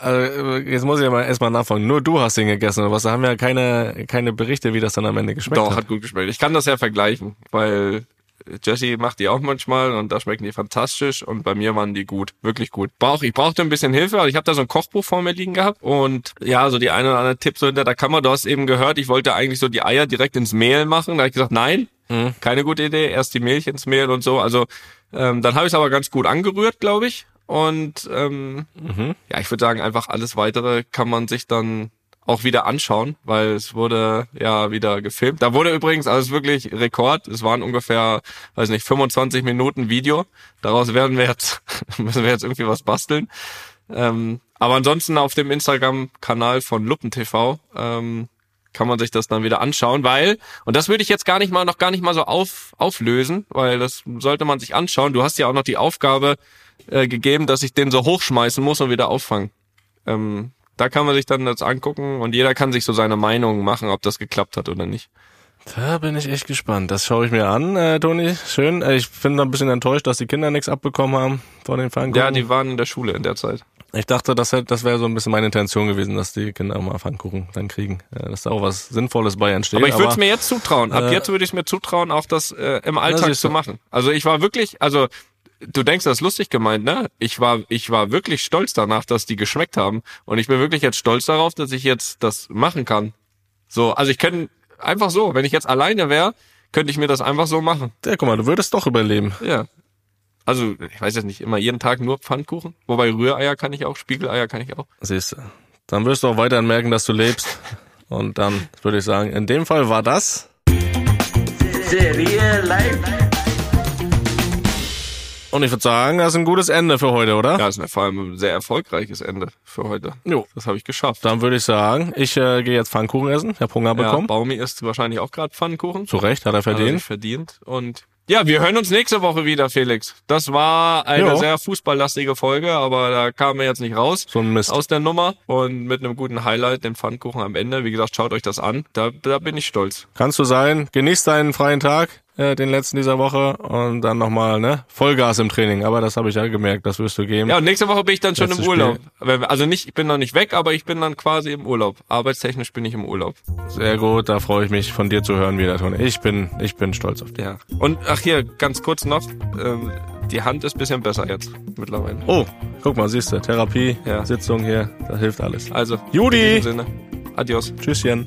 S3: also, jetzt muss ich ja mal erstmal nachfragen. Nur du hast ihn gegessen oder was? Da haben wir ja keine, keine Berichte, wie das dann am Ende geschmeckt
S4: Doch,
S3: hat.
S4: hat gut geschmeckt. Ich kann das ja vergleichen, weil Jesse macht die auch manchmal und da schmecken die fantastisch und bei mir waren die gut, wirklich gut. Brauch, ich brauchte ein bisschen Hilfe, also ich habe da so ein Kochbuch vor mir liegen gehabt und ja, so die eine oder andere Tipp so hinter der Kamera, du hast eben gehört, ich wollte eigentlich so die Eier direkt ins Mehl machen, da habe ich gesagt, nein, keine gute Idee, erst die Milch ins Mehl und so, also ähm, dann habe ich es aber ganz gut angerührt, glaube ich. Und ähm, ja, ich würde sagen, einfach alles weitere kann man sich dann auch wieder anschauen, weil es wurde ja wieder gefilmt. Da wurde übrigens, es ist wirklich Rekord, es waren ungefähr, weiß nicht, 25 Minuten Video. Daraus werden wir jetzt, müssen wir jetzt irgendwie was basteln. Ähm, aber ansonsten auf dem Instagram-Kanal von LuppenTV ähm, kann man sich das dann wieder anschauen, weil, und das würde ich jetzt gar nicht mal, noch gar nicht mal so auf, auflösen, weil das sollte man sich anschauen. Du hast ja auch noch die Aufgabe äh, gegeben, dass ich den so hochschmeißen muss und wieder auffangen. Ähm, da kann man sich dann das angucken und jeder kann sich so seine Meinung machen, ob das geklappt hat oder nicht.
S3: Da bin ich echt gespannt. Das schaue ich mir an, äh, Toni. Schön. Äh, Ich bin ein bisschen enttäuscht, dass die Kinder nichts abbekommen haben von den Pfannkuchen.
S4: Ja, die waren in der Schule in der Zeit.
S3: Ich dachte, das, hätte- das wäre so ein bisschen meine Intention gewesen, dass die Kinder auch mal Pfannkuchen dann kriegen. Äh, Dass da auch was Sinnvolles bei entsteht.
S4: Aber ich würde es mir jetzt zutrauen. Ab
S3: äh,
S4: jetzt würde ich es mir zutrauen, auch das äh, im Alltag
S3: siehst
S4: zu machen. Also ich war wirklich, also du denkst, das ist lustig gemeint, ne? Ich war, ich war wirklich stolz danach, dass die geschmeckt haben. Und ich bin wirklich jetzt stolz darauf, dass ich jetzt das machen kann. So, also ich könnte einfach so, wenn ich jetzt alleine wäre, könnte ich mir das einfach so machen.
S3: Ja, guck mal, du würdest doch überleben.
S4: Ja. Also, ich weiß jetzt nicht, immer jeden Tag nur Pfannkuchen. Wobei Rühreier kann ich auch, Spiegeleier kann ich auch.
S3: Siehst du. Dann wirst du auch weiterhin merken, dass du lebst. Und dann würde ich sagen, in dem Fall war das.
S1: Serie live.
S3: Und ich würde sagen, das ist ein gutes Ende für heute, oder?
S4: Ja, ist vor allem ein sehr erfolgreiches Ende für heute.
S3: Jo.
S4: Das habe ich geschafft.
S3: Dann würde ich sagen, ich äh, gehe jetzt Pfannkuchen essen. Ich habe Hunger
S4: Ja,
S3: bekommen.
S4: Baumi isst wahrscheinlich auch gerade Pfannkuchen.
S3: Zu Recht, hat er
S4: Hat er
S3: verdient.
S4: verdient. Und ja, wir hören uns nächste Woche wieder, Felix. Das war eine
S3: Jo.
S4: sehr fußballlastige Folge, aber da kamen wir jetzt nicht raus.
S3: So ein Mist.
S4: Aus der Nummer und mit einem guten Highlight, den Pfannkuchen am Ende. Wie gesagt, schaut euch das an. Da, da bin ich stolz.
S3: Kannst du sein. Genieß deinen freien Tag, äh, den letzten dieser Woche. Und dann nochmal, ne? Vollgas im Training. Aber das habe ich ja gemerkt, das wirst du geben.
S4: Ja, und nächste Woche bin ich dann schon
S3: Letztes
S4: im Urlaub. Also nicht, ich bin noch nicht weg, aber ich bin dann quasi im Urlaub. Arbeitstechnisch bin ich im Urlaub.
S3: Sehr gut, da freue ich mich von dir zu hören wieder, Toni. Ich bin, ich bin stolz auf dich.
S4: Ja. Und ach hier, ganz kurz noch, ähm, die Hand ist bisschen besser jetzt mittlerweile.
S3: Oh, guck mal, siehst du, Therapie,
S4: Ja.
S3: Sitzung hier, da hilft alles.
S4: Also,
S3: Judy!
S4: in diesem Sinne, adios.
S3: Tschüsschen.